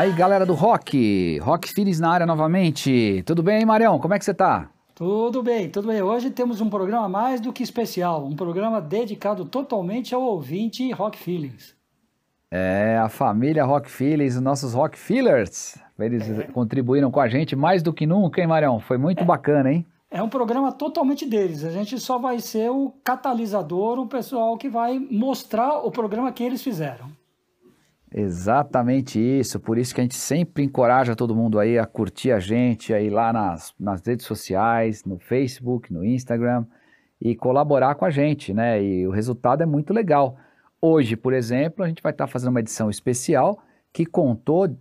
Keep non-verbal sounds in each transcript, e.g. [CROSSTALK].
Aí, galera do rock, Rock Filhos na área novamente. Tudo bem, Marião? Como é que você tá? Tudo bem, tudo bem. Hoje temos um programa mais do que especial, um programa dedicado totalmente ao ouvinte Rock Feelings. É, a família Rock Feelings, os nossos Rock Feelers. Eles é. contribuíram com a gente mais do que nunca, hein, Marião? Foi muito é. bacana, hein? É um programa totalmente deles. A gente só vai ser o catalisador, o pessoal que vai mostrar o programa que eles fizeram. Exatamente isso, por isso que a gente sempre encoraja todo mundo aí a curtir a gente aí lá nas, nas redes sociais, no Facebook, no Instagram e colaborar com a gente, né? E o resultado é muito legal. Hoje, por exemplo, a gente vai estar fazendo uma edição especial que contou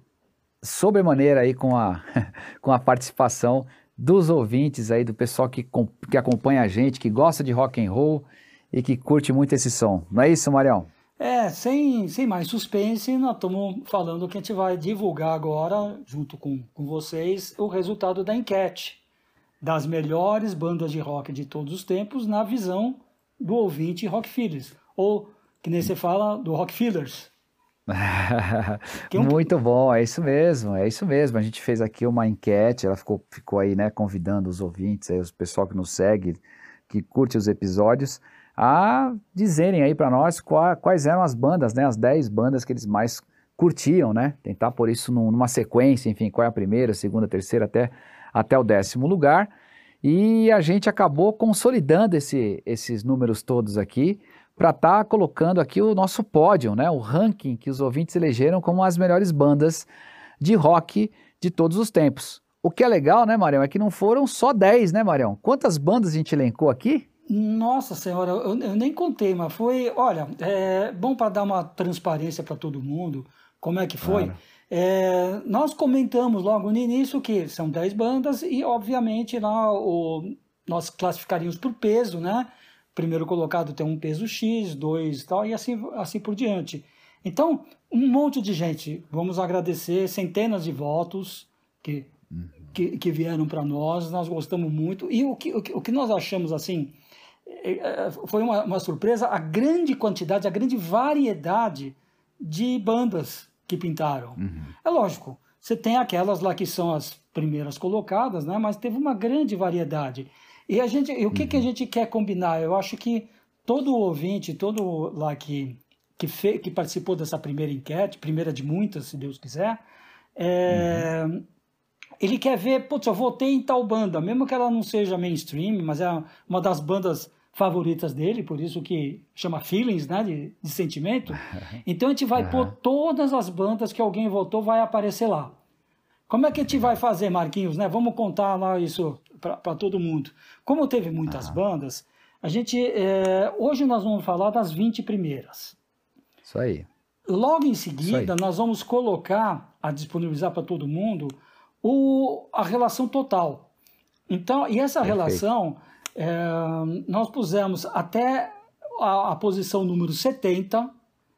sobremaneira aí com a, [LAUGHS] com a participação dos ouvintes aí, do pessoal que, que acompanha a gente, que gosta de rock and roll e que curte muito esse som. Não é isso, Marião? É, sem, sem mais suspense, nós estamos falando que a gente vai divulgar agora, junto com, com vocês, o resultado da enquete das melhores bandas de rock de todos os tempos na visão do ouvinte Rock Feelers, ou, que nem você fala, do Rock Feelers. [LAUGHS] Muito bom, é isso mesmo, é isso mesmo. A gente fez aqui uma enquete, ela ficou, ficou aí, né, convidando os ouvintes, aí, os pessoal que nos segue, que curte os episódios, a dizerem aí para nós quais eram as bandas, né, as 10 bandas que eles mais curtiam, né, tentar por isso numa sequência, enfim, qual é a primeira, segunda, terceira, até, até o décimo lugar, e a gente acabou consolidando esse, esses números todos aqui, para estar tá colocando aqui o nosso pódio, né, o ranking que os ouvintes elegeram como as melhores bandas de rock de todos os tempos. O que é legal, né, Marião, é que não foram só 10, né, Marião? Quantas bandas a gente elencou aqui? Nossa Senhora, eu, eu, nem contei, mas foi, olha, é bom para dar uma transparência para todo mundo, como é que foi. Claro. É, nós comentamos logo no início que são 10 bandas e, obviamente, lá o, nós classificaríamos por peso, né? Primeiro colocado tem um peso X, dois tal, e assim, assim por diante. Então, um monte de gente, vamos agradecer, centenas de votos que, uhum. que, que, vieram para nós, nós gostamos muito. E o que, o que, o que nós achamos assim foi uma, uma, surpresa a grande quantidade, a grande variedade de bandas que pintaram. Uhum. É lógico, você tem aquelas lá que são as primeiras colocadas, né? mas teve uma grande variedade. E, a gente, e o que, uhum. que a uhum. gente quer combinar? Eu acho que todo ouvinte, todo lá que, que, fe, que participou dessa primeira enquete, primeira de muitas, se Deus quiser, é, uhum. ele quer ver, putz, eu votei em tal banda, mesmo que ela não seja mainstream, mas é uma das bandas favoritas dele, por isso que chama feelings, né, de, de sentimento. [LAUGHS] Então a gente vai uhum. pôr todas as bandas que alguém votou, vai aparecer lá. Como é que a gente vai fazer, Marquinhos, né? Vamos contar lá isso para todo mundo. Como teve muitas uhum. bandas, a gente é, hoje nós vamos falar das 20 primeiras. Isso aí. Logo em seguida, nós vamos colocar a disponibilizar para todo mundo o, a relação total. Então, e essa Perfeito. relação é, nós pusemos até a, a, posição número 70,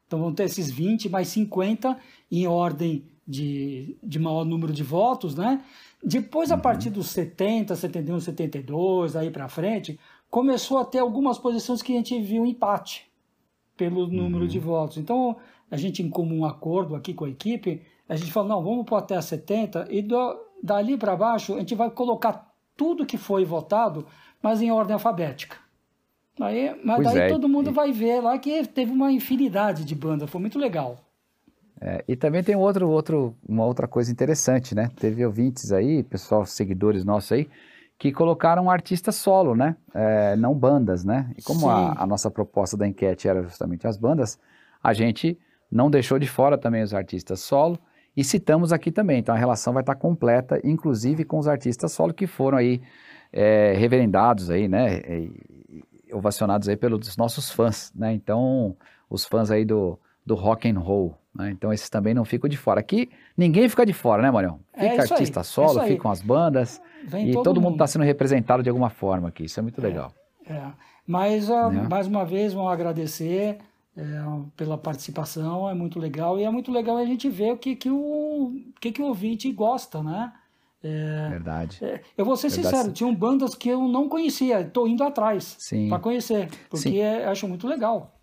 então vão ter esses 20 mais 50 em ordem de, de maior número de votos, né? Depois, a partir dos 70, 71, 72, aí para frente, começou a ter algumas posições que a gente viu empate pelo número uhum. de votos. Então, a gente, em comum acordo aqui com a equipe, a gente falou, não, vamos pôr até 70 e do, dali para baixo a gente vai colocar tudo que foi votado mas em ordem alfabética. Aí, mas pois daí é. todo mundo e... vai ver lá que teve uma infinidade de bandas, foi muito legal. É, e também tem outro, outro, uma outra coisa interessante, né? Teve ouvintes aí, pessoal, seguidores nossos aí, que colocaram artistas solo, né? É, não bandas, né? E como a, a, nossa proposta da enquete era justamente as bandas, a gente não deixou de fora também os artistas solo e citamos aqui também. Então a relação vai estar completa, inclusive com os artistas solo que foram aí é, reverendados aí, né, e, ovacionados aí pelos nossos fãs, né, então os fãs aí do, do rock and roll, né, então esses também não ficam de fora. Aqui ninguém fica de fora, né, Marião? É fica é artista aí, solo, ficam as bandas Vem e todo, todo mundo está sendo representado de alguma forma aqui, isso é muito é, legal. É, mas uh, né? mais uma vez vamos agradecer é, pela participação, é muito legal e é muito legal a gente ver o que, que, o, que, que o ouvinte gosta, né? É, Verdade. É, eu vou ser Verdade. sincero, tinham bandas que eu não conhecia, estou indo atrás para conhecer, porque é, acho muito legal.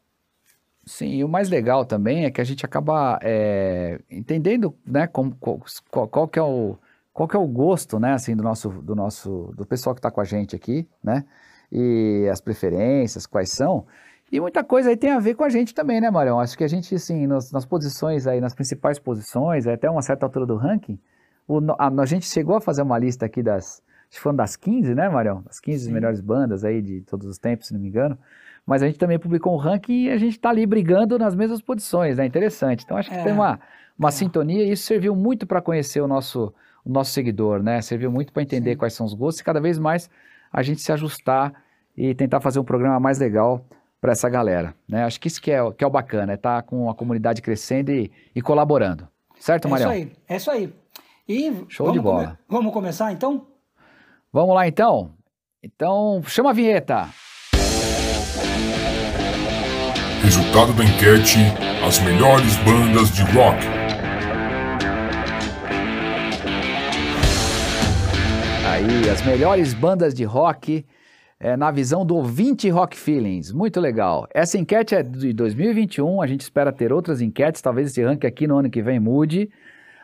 Sim, e o mais legal também é que a gente acaba é, entendendo, né, como, qual, qual, que é o qual que é o gosto, né, assim, do nosso, do nosso, do pessoal que está com a gente aqui, né, e as preferências, quais são, e muita coisa aí tem a ver com a gente também, né, Marião? Acho que a gente, assim, nas, nas posições aí, nas principais posições, até uma certa altura do ranking, o, a, a, gente chegou a fazer uma lista aqui das, acho que foram das 15, né, Marião? Das 15 Sim. melhores bandas aí de todos os tempos, se não me engano. Mas a gente também publicou um ranking e a gente está ali brigando nas mesmas posições, né? Interessante. Então acho que é. tem uma, uma é. sintonia e isso serviu muito para conhecer o nosso, o nosso seguidor, né? Serviu muito para entender Sim. quais são os gostos e cada vez mais a gente se ajustar e tentar fazer um programa mais legal para essa galera, né? Acho que isso que é, que é o bacana, é estar tá com a comunidade crescendo e, e colaborando. Certo, Marião? É isso aí, é isso aí. E Show de bola. Come vamos começar então? Vamos lá então? Então, chama a vinheta. Resultado da enquete: as melhores bandas de rock. Aí, as melhores bandas de rock é, na visão do ouvinte Rock Feelings. Muito legal. Essa enquete é de 2021, a gente espera ter outras enquetes, talvez esse ranking aqui no ano que vem mude.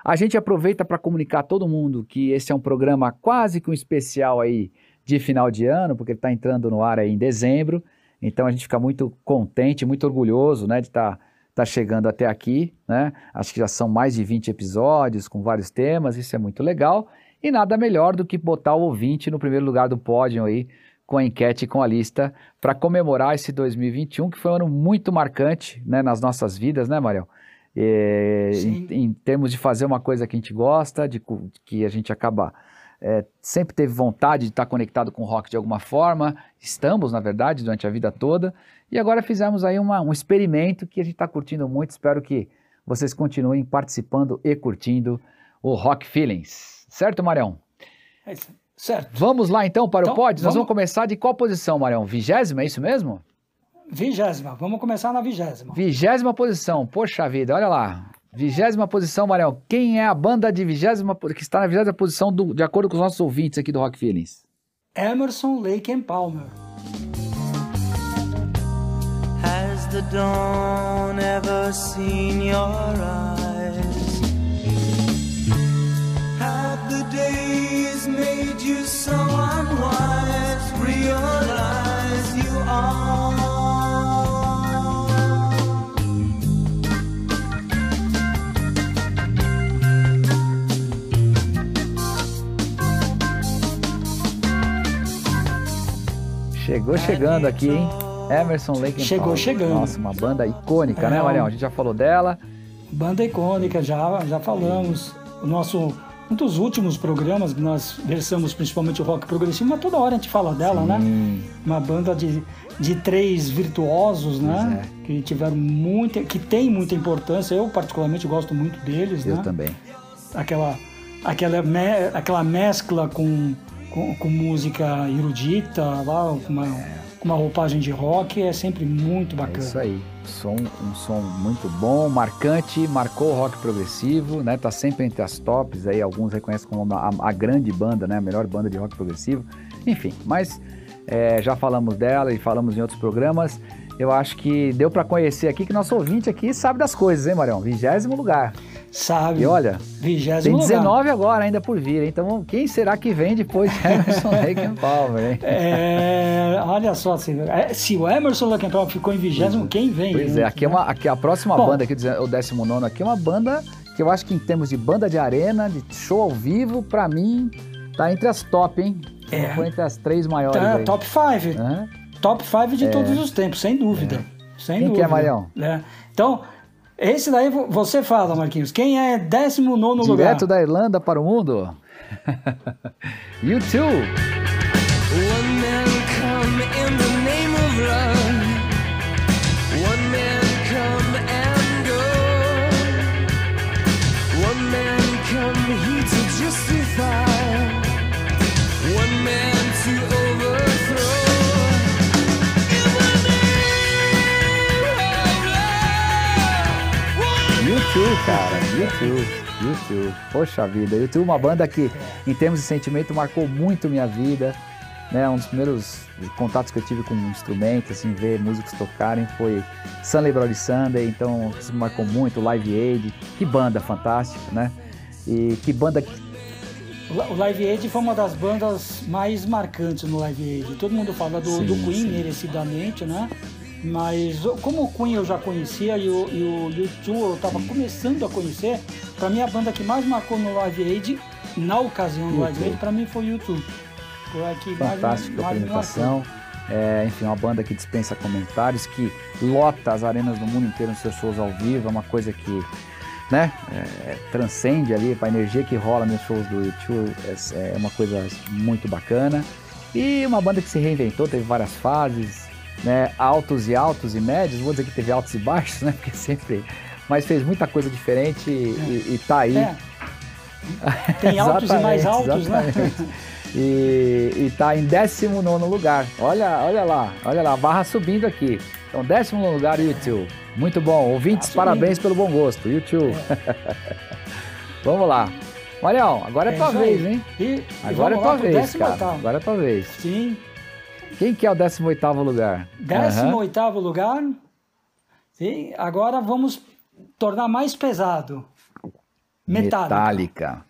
A gente aproveita para comunicar a todo mundo que esse é um programa quase que um especial aí de final de ano, porque ele está entrando no ar aí em dezembro. Então a gente fica muito contente, muito orgulhoso né, de estar tá, tá chegando até aqui. Né? Acho que já são mais de 20 episódios com vários temas, isso é muito legal. E nada melhor do que botar o ouvinte no primeiro lugar do pódio aí com a enquete e com a lista para comemorar esse 2021, que foi um ano muito marcante né, nas nossas vidas, né, Mariel? É, em, em, termos de fazer uma coisa que a gente gosta, de que a gente acaba é, sempre teve vontade de estar conectado com o rock de alguma forma, estamos, na verdade, durante a vida toda, e agora fizemos aí uma, um experimento que a gente está curtindo muito, espero que vocês continuem participando e curtindo o Rock Feelings. Certo, Marião? É isso. Certo. Vamos lá então para então, o pódio? Nós vamos... vamos começar de qual posição, Marião? Vigésima, é isso mesmo? Vigésima, vamos começar na vigésima. Vigésima posição, poxa vida, olha lá. Vigésima posição, Marião. Quem é a banda de vigésima, que está na vigésima posição do, de acordo com os nossos ouvintes aqui do Rock Feelings? Emerson, Lake and Palmer. Has the dawn ever seen your eyes? Have the days made you so unwise? Realize you are. Chegou chegando aqui, hein? Emerson Lake Chegou Power. chegando. Nossa, uma banda icônica, né, é, né, Marião? A gente já falou dela. Banda icônica, já, já falamos. O nosso um dos últimos programas que nós versamos principalmente o rock progressivo, mas toda hora a gente fala dela, né? Sim. né? Uma banda de, de três virtuosos, né? É. Que tiveram muita, que tem muita importância. Eu particularmente gosto muito deles, Eu né? também. Aquela, aquela, me, aquela mescla com com, com música erudita, lá, com uma, com uma roupagem de rock, é sempre muito bacana. É isso aí. Som, um som muito bom, marcante, marcou o rock progressivo, né? Tá sempre entre as tops aí, alguns reconhecem como a, a grande banda, né? A melhor banda de rock progressivo. Enfim, mas é, já falamos dela e falamos em outros programas. Eu acho que deu para conhecer aqui que nosso ouvinte aqui sabe das coisas, hein, Marião? Vigésimo lugar. Sabe. E olha, tem 19 lugar. agora ainda por vir, então quem será que vem depois de Emerson [LAUGHS] Lake Palmer, hein? É, olha só, se, é, se o Emerson Lake Palmer ficou em vigésimo, quem vem? Pois é, aqui, né? é uma, aqui a próxima Bom, banda, aqui, o 19 aqui é uma banda que eu acho que em termos de banda de arena, de show ao vivo, para mim, tá entre as top, hein? É. Foi entre as três maiores. Tá, aí. top 5. Uhum. Top 5 de é. todos os tempos, sem dúvida. É. Sem Quem dúvida. que é, Marião? É. Então, esse daí você fala, Marquinhos. Quem é 19 lugar? Direto da Irlanda para o mundo. [LAUGHS] you too. YouTube, cara. YouTube. YouTube. Poxa vida. YouTube é uma banda que, em termos de sentimento, marcou muito minha vida. né, um dos primeiros contatos que eu tive com um instrumento, assim, ver músicos tocarem foi Sunday Bloody Sunday, então isso me marcou muito, Live Aid, que banda fantástica, né? E que banda o Live Aid foi uma das bandas mais marcantes no Live Aid. Todo mundo fala do, sim, do Queen, sim. merecidamente, né? Mas como o Queen eu já conhecia e o, e o YouTube eu estava começando a conhecer, para mim a banda que mais marcou no Live Aid, na ocasião do Live Aid, para mim foi o YouTube. Fantástica mais, apresentação. É, enfim, uma banda que dispensa comentários, que lota as arenas do mundo inteiro nos seus shows ao vivo, é uma coisa que né, é, transcende ali, a energia que rola nos shows do YouTube é, é uma coisa muito bacana. E uma banda que se reinventou, teve várias fases, né, altos e altos e médios, vou dizer que teve altos e baixos, né, [LAUGHS] porque sempre, mas fez muita coisa diferente e, e, e tá aí. É. Tem altos e mais altos, né? E, e tá em 19 lugar. Olha, olha lá, olha lá, a barra subindo aqui. Então, décimo lugar, YouTube. Muito bom. Ouvintes, tá parabéns pelo bom gosto. YouTube. É. [LAUGHS] Vamos lá. Marião, agora é, é tua vez, hein? E, agora é tua vez, cara. Agora é tua vez. Sim. Quem que é o 18 lugar? 18 uhum. lugar. Sim. Agora vamos tornar mais pesado. Metallica. Metallica.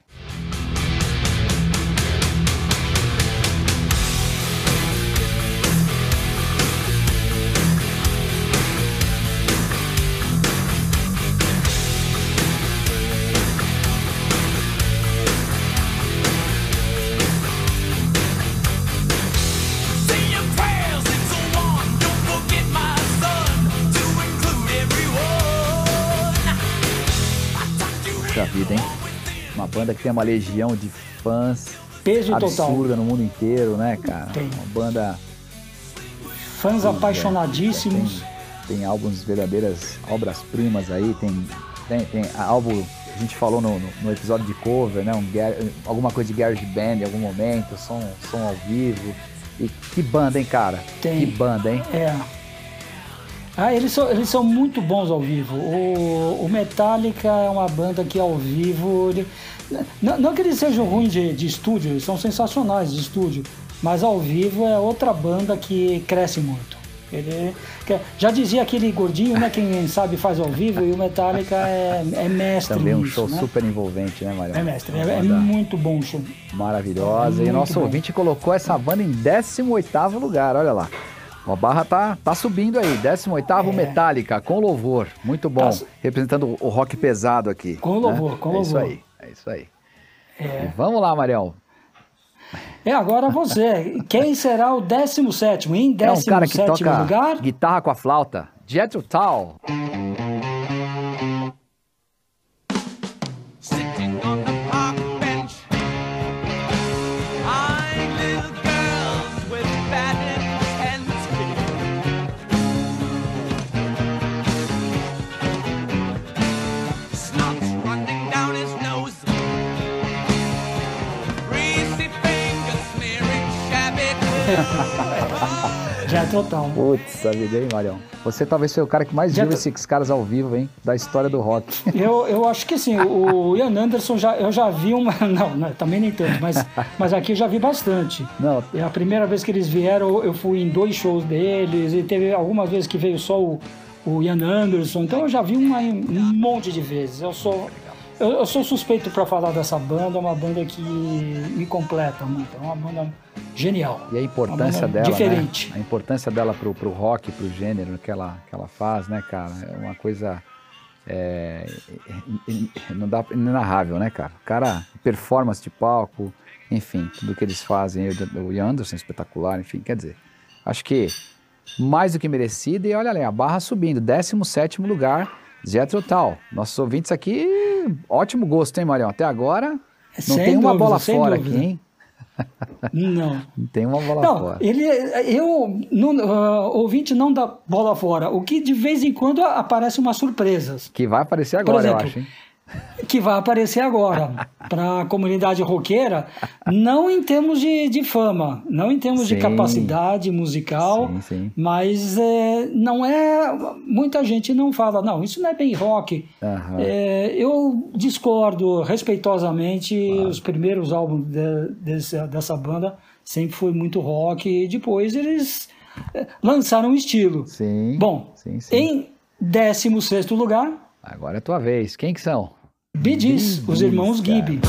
Banda que tem uma legião de fãs Peso absurda total. no mundo inteiro, né, cara? Tem. Uma banda. Fãs apaixonadíssimos. Tem, tem álbuns verdadeiras obras-primas aí, tem, tem, tem álbum. A gente falou no, no, no episódio de cover, né? Um, alguma coisa de garage band em algum momento, som, som ao vivo. E que banda, hein, cara? Tem. Que banda, hein? É. Ah, eles são, eles são muito bons ao vivo. O, o Metallica é uma banda que ao vivo. Ele, não, não que eles sejam ruins de, de estúdio, eles são sensacionais de estúdio, mas ao vivo é outra banda que cresce muito. Ele, já dizia aquele gordinho, né? Quem sabe faz ao vivo, e o Metallica é, é mestre. Também é um show né? super envolvente, né, Maria? É mestre, é, é, muito bom o show. Maravilhosa. É e nosso bom. ouvinte colocou essa banda em 18 lugar, olha lá. A barra tá, tá subindo aí. 18 é. Metallica, com louvor. Muito bom. Tá. Representando o rock pesado aqui. Com louvor, né? com é louvor. Isso aí, é isso aí. É. vamos lá, Mariel. É agora você. Quem será o 17? Em 17 é um cara que toca lugar? guitarra com a flauta. Jethro Tull. Já é total. Putz, a vida, hein, Marião? Você talvez seja o cara que mais já viu tô... esses caras ao vivo, hein? Da história do rock. [LAUGHS] Eu, eu acho que sim. O Ian Anderson, já, eu já vi uma. [LAUGHS] Não, não, também nem tanto, mas, mas aqui eu já vi bastante. Não. É a primeira vez que eles vieram, eu fui em dois shows deles, e teve algumas vezes que veio só o, o Ian Anderson. Então eu já vi uma, um monte de vezes. Eu sou eu, eu sou suspeito para falar dessa banda, é uma banda que me completa muito, é uma banda genial. E a importância dela, diferente. Né? A importância dela pro, pro rock, pro gênero que ela, que ela faz, né, cara? É uma coisa é, não dá inenarrável, né, cara? O cara, performance de palco, enfim, tudo que eles fazem, o Ian Anderson espetacular, enfim, quer dizer, acho que mais do que merecido e olha ali, a barra subindo, 17 lugar, Zetro Tal. Nossos ouvintes aqui ótimo gosto, hein, Marião? Até agora não sem tem uma dúvida, bola fora dúvida. aqui, hein? [LAUGHS] [LAUGHS] Não. Não tem uma bola não, fora. Ele, eu, no, uh, ouvinte não dá bola fora. O que de vez em quando aparece umas surpresas. Que vai aparecer agora, exemplo, eu acho, hein? Que vai aparecer agora [LAUGHS] para a comunidade roqueira, não em termos de, de fama, não em termos sim. de capacidade musical, sim, sim. mas é, não é. Muita gente não fala, não, isso não é bem rock. Uhum. É, eu discordo respeitosamente. Claro. Os primeiros álbuns de, desse, dessa banda sempre foi muito rock, e depois eles é, lançaram um estilo. Sim. Bom, em 16 lugar. Agora é tua vez. Quem que são? Bee os irmãos Gibby.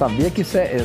Sabia que isso é,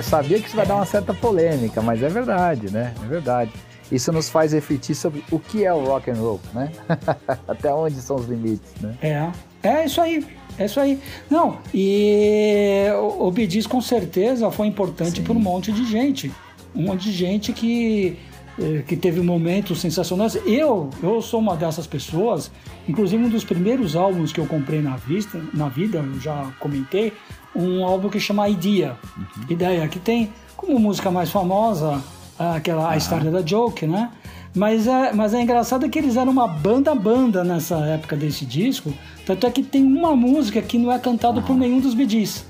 sabia que isso vai dar uma certa polêmica, mas é verdade, né? É verdade. Isso nos faz refletir sobre o que é o rock and roll, né? [LAUGHS] Até onde são os limites, né? É, é isso aí. É isso aí. Não, e o Bidis com certeza foi importante para um monte de gente. Um monte de gente que, eh, que teve momentos sensacionais. Eu, eu sou uma dessas pessoas. Inclusive, um dos primeiros álbuns que eu comprei na, vista, na vida, eu já comentei, um álbum que chama Idea. Uhum. Ideia, que tem como música mais famosa aquela a história da Joke, né? Mas é, mas é engraçado que eles eram uma banda-banda nessa época desse disco. Tanto é que tem uma música que não é cantada por nenhum dos Bidis.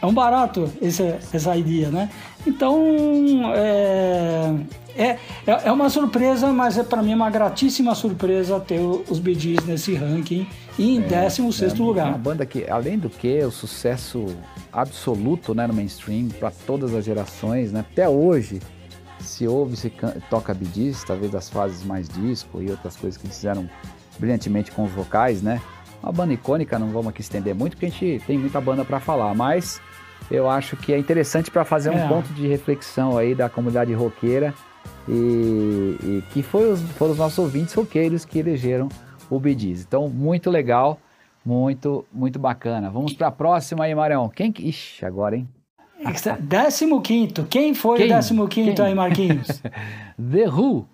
É um barato esse, essa ideia, né? Então, é, é, é uma surpresa, mas é para mim uma gratíssima surpresa ter os Bee nesse ranking em é, 16 é, lugar. Uma banda que, além do que, o sucesso absoluto né, no mainstream para todas as gerações, né? até hoje se ouve, se toca Bee talvez das fases mais disco e outras coisas que fizeram brilhantemente com os vocais, né? Uma banda icônica, não vamos aqui estender muito, porque a gente tem muita banda para falar, mas eu acho que é interessante para fazer um é. ponto de reflexão aí da comunidade roqueira e, e que foi os, foram os nossos ouvintes roqueiros que elegeram o Bidiz. Então, muito legal, muito, muito bacana. Vamos para a próxima aí, Marião. Quem que... Ixi, agora, hein? Décimo quinto. Quem foi Quem? o décimo quinto Quem? aí, Marquinhos? [LAUGHS] The Who.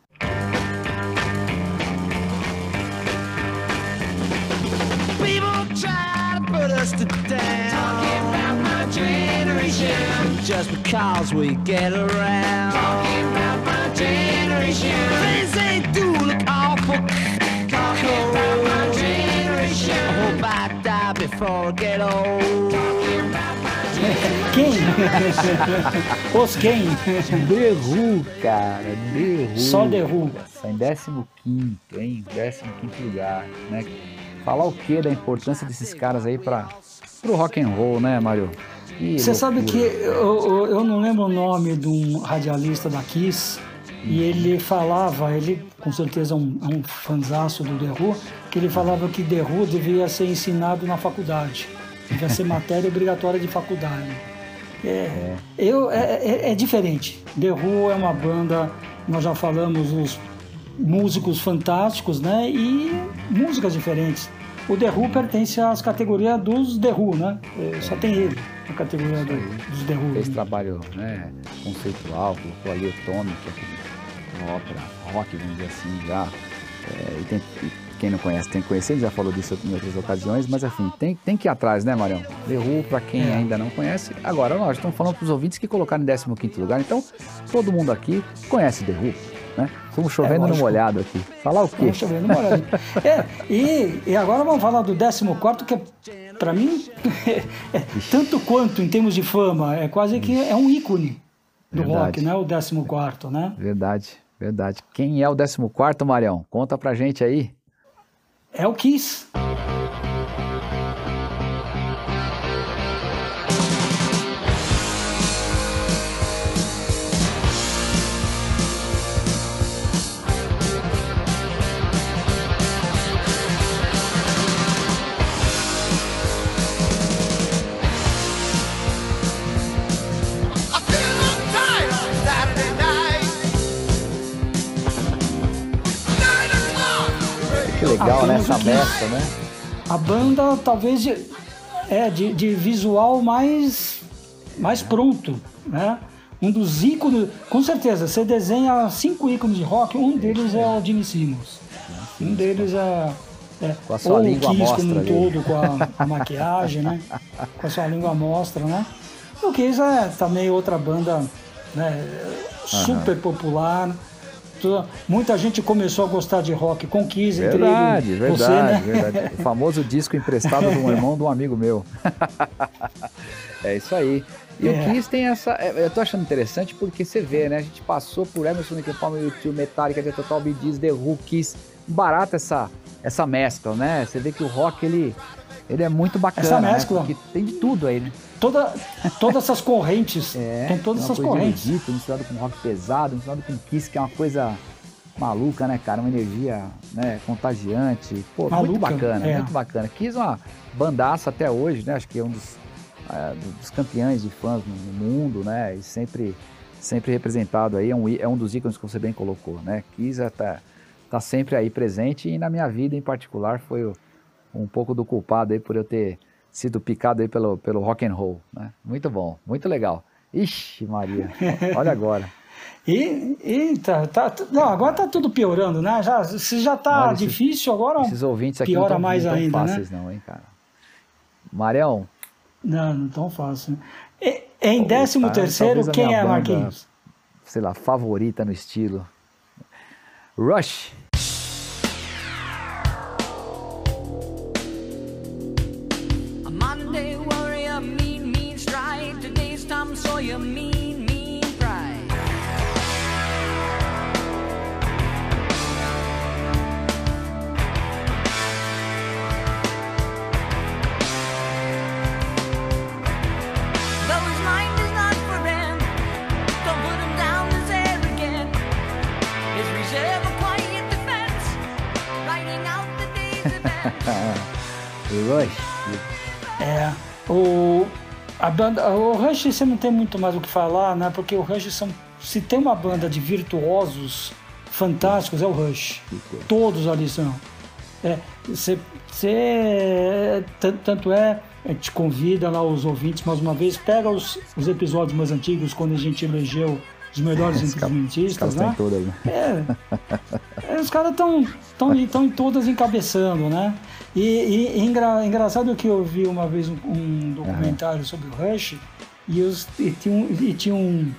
Just because we get around. Talking about my generation. Things they do look awful. Talking about my generation. I hope I die before I get old. Quem? Os quem? The Who, cara. The Who. Só The Who. Em 15, hein? 15 lugar, né? Falar o que da importância desses caras aí para pro rock and roll, né, Mário? Você sabe que eu, eu não lembro o nome de um radialista da Kiss e ele falava, ele com certeza é um, é um fanzaço do The Who, que ele falava que The Who devia ser ensinado na faculdade, devia ser matéria obrigatória de faculdade. É, é. Eu, é, é, é, diferente. The Who é uma banda, nós já falamos, os músicos fantásticos, né? E músicas diferentes. O The Who pertence às categorias dos The Who, né? É, só tem ele na categoria do, dos The Who. Fez trabalho né, conceitual, colocou ali o Tommy, que é ópera rock, vamos dizer assim, já. É, e, tem, e quem não conhece tem que conhecer, ele já falou disso em outras ocasiões, mas enfim, tem, tem que ir atrás, né, Marião? Who, pra quem é. ainda não conhece. Agora, nós estamos falando para os ouvintes que colocaram em 15 lugar, então todo mundo aqui conhece Who. Né? Estamos chovendo é, no molhado aqui. Falar o quê? Estamos chovendo no molhado. é, e, e agora vamos falar do 14, que é, para mim, [LAUGHS] é, tanto quanto em termos de fama, é quase que é um ícone do verdade. rock, né? O 14, né? Verdade, verdade. Quem é o 14, Marião? Conta pra gente aí. É o Kiss. Legal, né? A banda talvez é de, de visual mais, mais pronto, né? um dos ícones, com certeza, você desenha cinco ícones de rock, um deles é o Jimmy Simmons. Um deles é, é com a sua ou língua o Kiss como um todo, com a, a, maquiagem, né? Com a sua língua à mostra, né? O Kiss é também outra banda né, super uhum. popular. Muita gente começou a gostar de rock com Kiss, verdade, entre verdade, você, né? verdade. O famoso disco emprestado de um [LAUGHS] irmão de um amigo meu. [LAUGHS] é isso aí. E é. o Kiss tem essa. É, eu tô achando interessante porque você vê, né? A gente passou por Emerson, Lake Palmer, YouTube, Metallica, The Total, Bee The Who, Kiss. Barata essa, essa mescla, né? Você vê que o rock, ele, ele é muito bacana. Essa né? mescla. Né? Tem de tudo aí, né? Toda, todas essas correntes. é, tem todas essas correntes. Egito, misturado com rock pesado, misturado com Kiss, que é uma coisa maluca, né, cara? Uma energia né, contagiante. Pô, Maluca, muito bacana, é. muito bacana. Kiss é uma bandaça até hoje, né? Acho que é um dos é, dos campeões de fãs no mundo, né? E sempre, sempre representado aí, é um, é um dos ícones que você bem colocou, né? Kiss tá, tá sempre aí presente e na minha vida em particular foi um pouco do culpado aí por eu ter sido picado aí pelo, pelo rock and roll, né? Muito bom, muito legal. Ixi, Maria, [LAUGHS] olha agora. E, e tá, tá, não, agora tá tudo piorando, né? Já, se já tá difícil, agora esses ouvintes aqui piora não tão, mais não tão ainda, fáceis né? não, hein, cara. Marião, não, não tão fácil. E, em décimo terceiro, quem é, Marquinhos? Sei lá, favorita no estilo. Rush. Tom Sawyer, mean. Rush. É. O, a banda, o Rush você não tem muito mais o que falar, né? Porque o Rush são. Se tem uma banda de virtuosos fantásticos, é o Rush. Todos ali são. É, cê, cê, tanto é, a gente convida lá os ouvintes mais uma vez, pega os, os episódios mais antigos, quando a gente elegeu os melhores instrumentistas, né? Todas, né? É, é, os caras estão tão, tão todas encabeçando, né? E, e, engra, engraçado que eu vi uma vez um, um documentário uhum. sobre o Rush e, os, e tinha, um, e tinha um,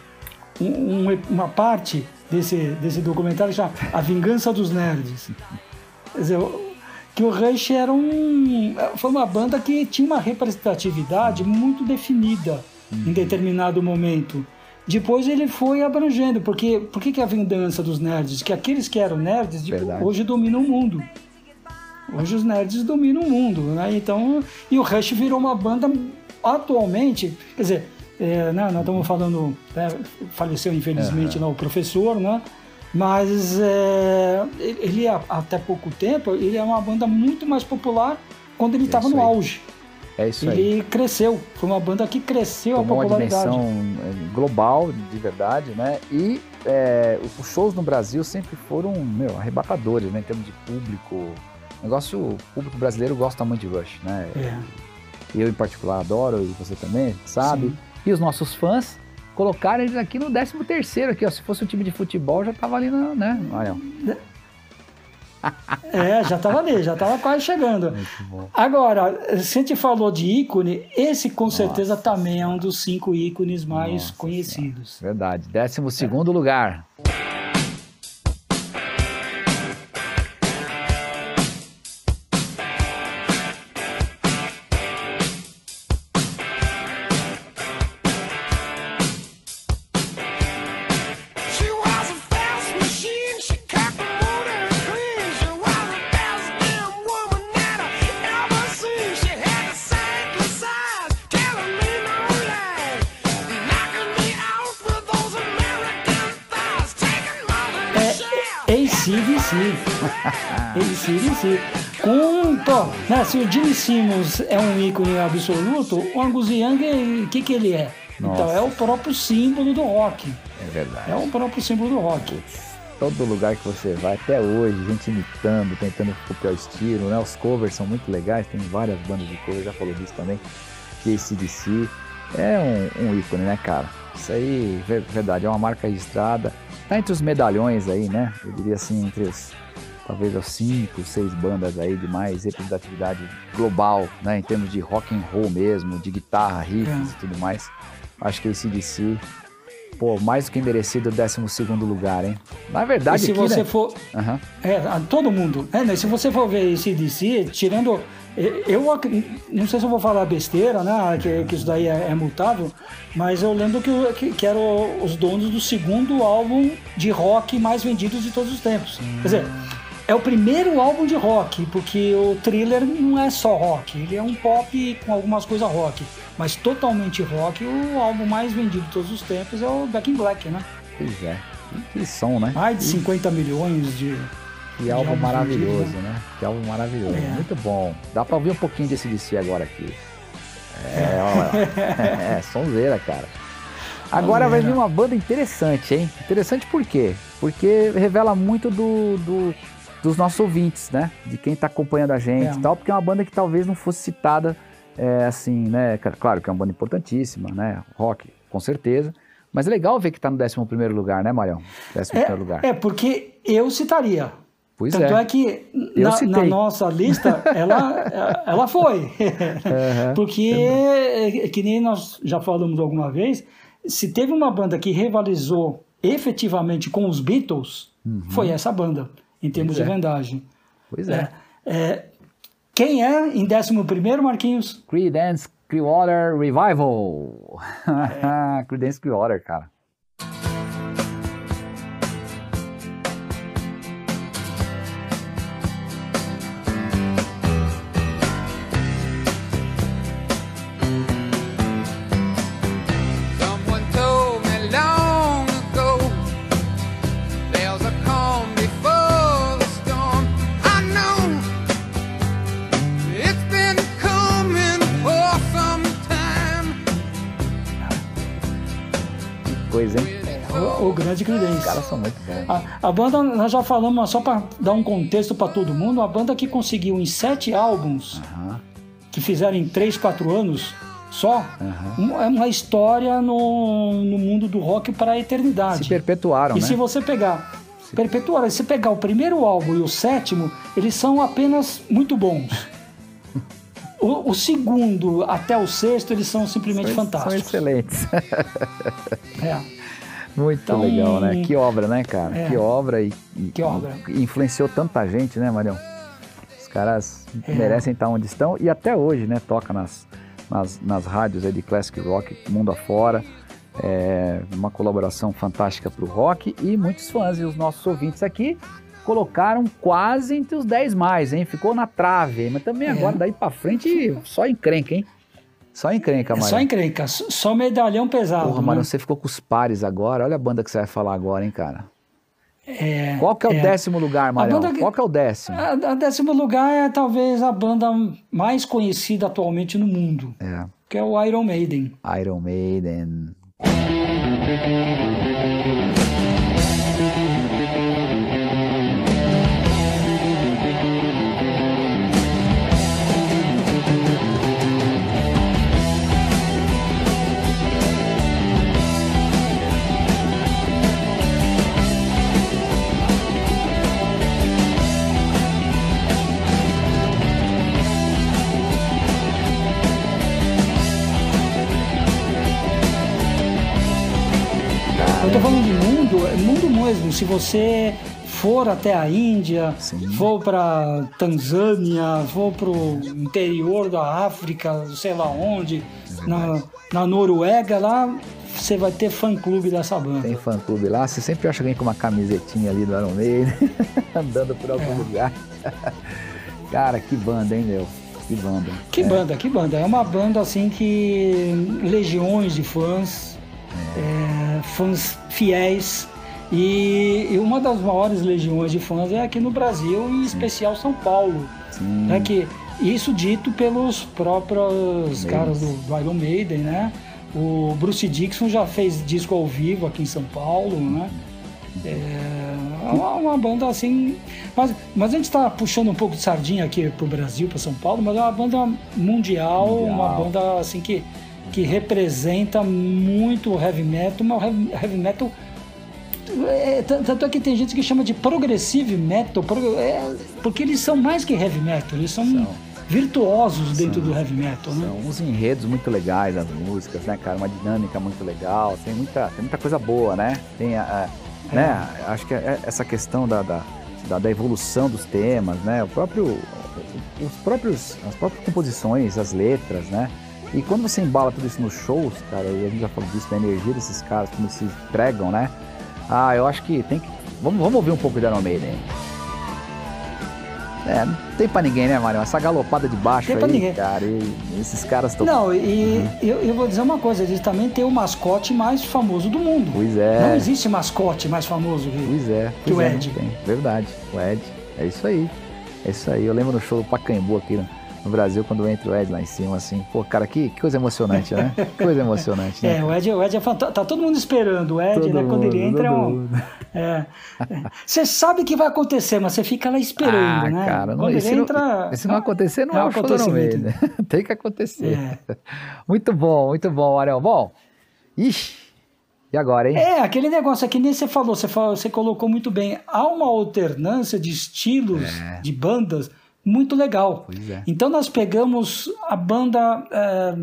um, uma parte desse, desse documentário já A Vingança dos Nerds. Quer dizer, que o Rush era um, foi uma banda que tinha uma representatividade muito definida uhum. em determinado momento. Depois ele foi abrangendo, porque por que, a vingança dos nerds? Que aqueles que eram nerds hoje dominam o mundo. Hoje os nerds dominam o mundo, né? Então, e o Rush virou uma banda atualmente, quer dizer, é, né, nós estamos falando, né, faleceu infelizmente uhum. o professor, né? Mas é, ele até pouco tempo ele é uma banda muito mais popular quando ele estava no auge. É isso ele aí. cresceu, foi uma banda que cresceu Tomou a popularidade. uma dimensão é, global, de verdade, né? E é, os shows no Brasil sempre foram, meu, arrebatadores, né? Em termos de público. Negócio, o público brasileiro gosta muito de Rush, né? É. Eu, em particular, adoro, e você também, sabe? Sim. E os nossos fãs colocaram eles aqui no 13 terceiro aqui, ó. Se fosse um time de futebol, já tava ali, no, né? Olha. É, já estava ali, já estava quase chegando. Agora, se a gente falou de ícone, esse com Nossa. certeza também é um dos cinco ícones mais Nossa, conhecidos. Verdade. Décimo segundo é. lugar. Simmons é um ícone absoluto, o Angus Young, o que, que ele é? Nossa. Então é o próprio símbolo do rock. É verdade. É o próprio símbolo do rock. Todo lugar que você vai, até hoje, gente imitando, tentando copiar o estilo, né? Os covers são muito legais, tem várias bandas de covers, já falou disso também. JCDC é um, um ícone, né, cara? Isso aí, verdade, é uma marca registrada. Tá entre os medalhões aí, né? Eu diria assim, entre os talvez as cinco, seis bandas aí de mais representatividade global, né? Em termos de rock and roll mesmo, de guitarra, riffs é. e tudo mais. Acho que esse DC, pô, mais do que merecido o 12 lugar, hein? Na verdade, e se aqui, você né? for. Uhum. É, todo mundo. É, né? Se você for ver esse DC, tirando. Eu não sei se eu vou falar besteira, né? Que, que isso daí é, é multável, mas eu lembro que, que, que eram os donos do segundo álbum de rock mais vendidos de todos os tempos. Quer dizer, é o primeiro álbum de rock, porque o Thriller não é só rock, ele é um pop com algumas coisas rock, mas totalmente rock. O álbum mais vendido de todos os tempos é o Back in Black, né? Pois é. Que som, né? Mais de 50 milhões de. Que álbum maravilhoso, vendido, né? né? Que álbum maravilhoso. É. Muito bom. Dá pra ouvir um pouquinho desse DC agora aqui. É, olha. [LAUGHS] [LAUGHS] é, sonzeira, cara. Agora vai vir uma banda interessante, hein? Interessante por quê? Porque revela muito do, do dos nossos ouvintes, né? De quem está acompanhando a gente é. e tal, porque é uma banda que talvez não fosse citada é, assim, né? Claro que é uma banda importantíssima, né? Rock, com certeza. Mas é legal ver que está no 11 lugar, né, Marião? 11 é, lugar. É, porque eu citaria. Pois Tanto é, é que na, na, nossa lista ela, [LAUGHS] ela foi. Uhum. porque, é, que nem nós já falamos alguma vez, se teve uma banda que rivalizou efetivamente com os Beatles, uhum. foi essa banda em termos pois de é. vendagem. Pois é. é. é. Quem é em 11 Marquinhos? Creedence Clearwater Revival. É. [LAUGHS] Creedence Clearwater, cara. Caras são muito bons. A, a banda, nós já falamos, só para dar um contexto para todo mundo, a banda que conseguiu em sete álbuns, que fizeram em três, quatro anos só, é uma história no, no mundo do rock para a eternidade. Se perpetuaram, E né? se você pegar perpetuaram. Se pegar o primeiro álbum e o sétimo, eles são apenas muito bons. [LAUGHS] o, o, segundo até o sexto, eles são simplesmente são, fantásticos. São excelentes. [LAUGHS] é. Muito então, legal, né? Que obra, né, cara? É. Que obra e, e, que obra. Influenciou tanta gente, né, Marião? Os caras é. merecem estar onde estão e até hoje, né, toca nas, nas, nas rádios de classic rock mundo afora. É uma colaboração fantástica para o rock e muitos fãs e os nossos ouvintes aqui colocaram quase entre os 10 mais, hein? Ficou na trave, mas também é. agora daí para frente só encrenca, hein? Só encrenca, mano. Só encrenca, só medalhão pesado. Porra, mano, né? você ficou com os pares agora. Olha a banda que você vai falar agora, hein, cara. É, Qual que é, é. o décimo lugar, Marião? Banda... Qual que é o décimo? A, a, décimo lugar é talvez a banda mais conhecida atualmente no mundo. É. Que é o Iron Maiden. Iron Maiden. Se você for até a Índia, Sim. for para Tanzânia, for para o interior da África, sei lá onde, é na, na Noruega, lá você vai ter fã-clube dessa banda. Tem fã-clube lá, você sempre acha alguém com uma camisetinha ali do Iron Maiden, [LAUGHS] andando por algum é. lugar. Cara, que banda, hein, meu? Que banda. Que é. banda, que banda. É uma banda assim que legiões de fãs é, fãs fiéis. E, e, uma das maiores legiões de fãs é aqui no Brasil, em especial São Paulo. Sim. É que isso dito pelos próprios caras do, do, Iron Maiden, né? O Bruce Dixon já fez disco ao vivo aqui em São Paulo, né? É uma, uma banda assim. Mas, mas a gente está puxando um pouco de sardinha aqui pro Brasil, para São Paulo, mas é uma banda mundial, mundial. uma banda assim que que representa muito o heavy metal, mas o heavy metal é, tanto é que tem gente que chama de progressive metal, é, porque eles são mais que heavy metal, eles são, são. virtuosos dentro são. do heavy metal, né? São uns enredos muito legais das músicas, né, cara? Uma dinâmica muito legal, tem muita, tem muita coisa boa, né? Tem a, a é. né? Acho que é essa questão da, da, da, da evolução dos temas, né? O próprio, os próprios, as próprias composições, as letras, né? E quando você embala tudo isso nos shows, cara, e a gente já falou disso, da energia desses caras, como eles se pregam, né? Ah, eu acho que tem que. Vamos, vamos ouvir um pouco de Iron Maiden. É, não tem pra ninguém, né, Mário? Essa galopada de baixo tem aí, pra ninguém. cara, esses caras estão... Não, e uhum. eu, eu, vou dizer uma coisa, eles também têm o mascote mais famoso do mundo. Pois é. Não existe mascote mais famoso que, pois é, que pois o é, Ed. Tem. Verdade, o Ed. É isso aí. É isso aí. Eu lembro no show do Pacaembu aqui, né? No Brasil quando entra o Ed lá em cima, assim. Pô, cara, que, que coisa emocionante, né? Que [LAUGHS] coisa emocionante, né? É, o Ed, o Ed é fantástico. Tá todo mundo esperando o Ed, todo né? Quando ele entra é um. É. Você sabe que vai acontecer, mas você fica lá esperando, ah, né? Cara, não, ele entra. Se não acontecer, não é, é o acontecimento. Né? [LAUGHS] Tem que acontecer. É. [LAUGHS] Muito bom, muito bom, Ariel. Bom, ixi. E agora, hein? É, aquele negócio aqui, nem você falou, você, falou, você colocou muito bem. Há uma alternância de estilos, é. de bandas, muito legal. É. Então nós pegamos a banda, é,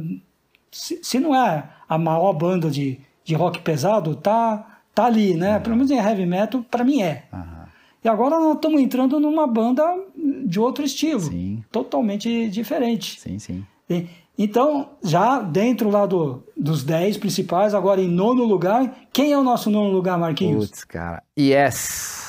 se, se, não é a maior banda de, de rock pesado, tá, tá ali, né? Uhum. Pelo menos em heavy metal, para mim é. Uhum. E agora nós estamos entrando numa banda de outro estilo, sim. totalmente diferente. Sim, sim. E, então, já dentro lá do, dos 10 principais, agora em nono lugar, quem é o nosso nono lugar, Marquinhos? Putz, cara. Yes!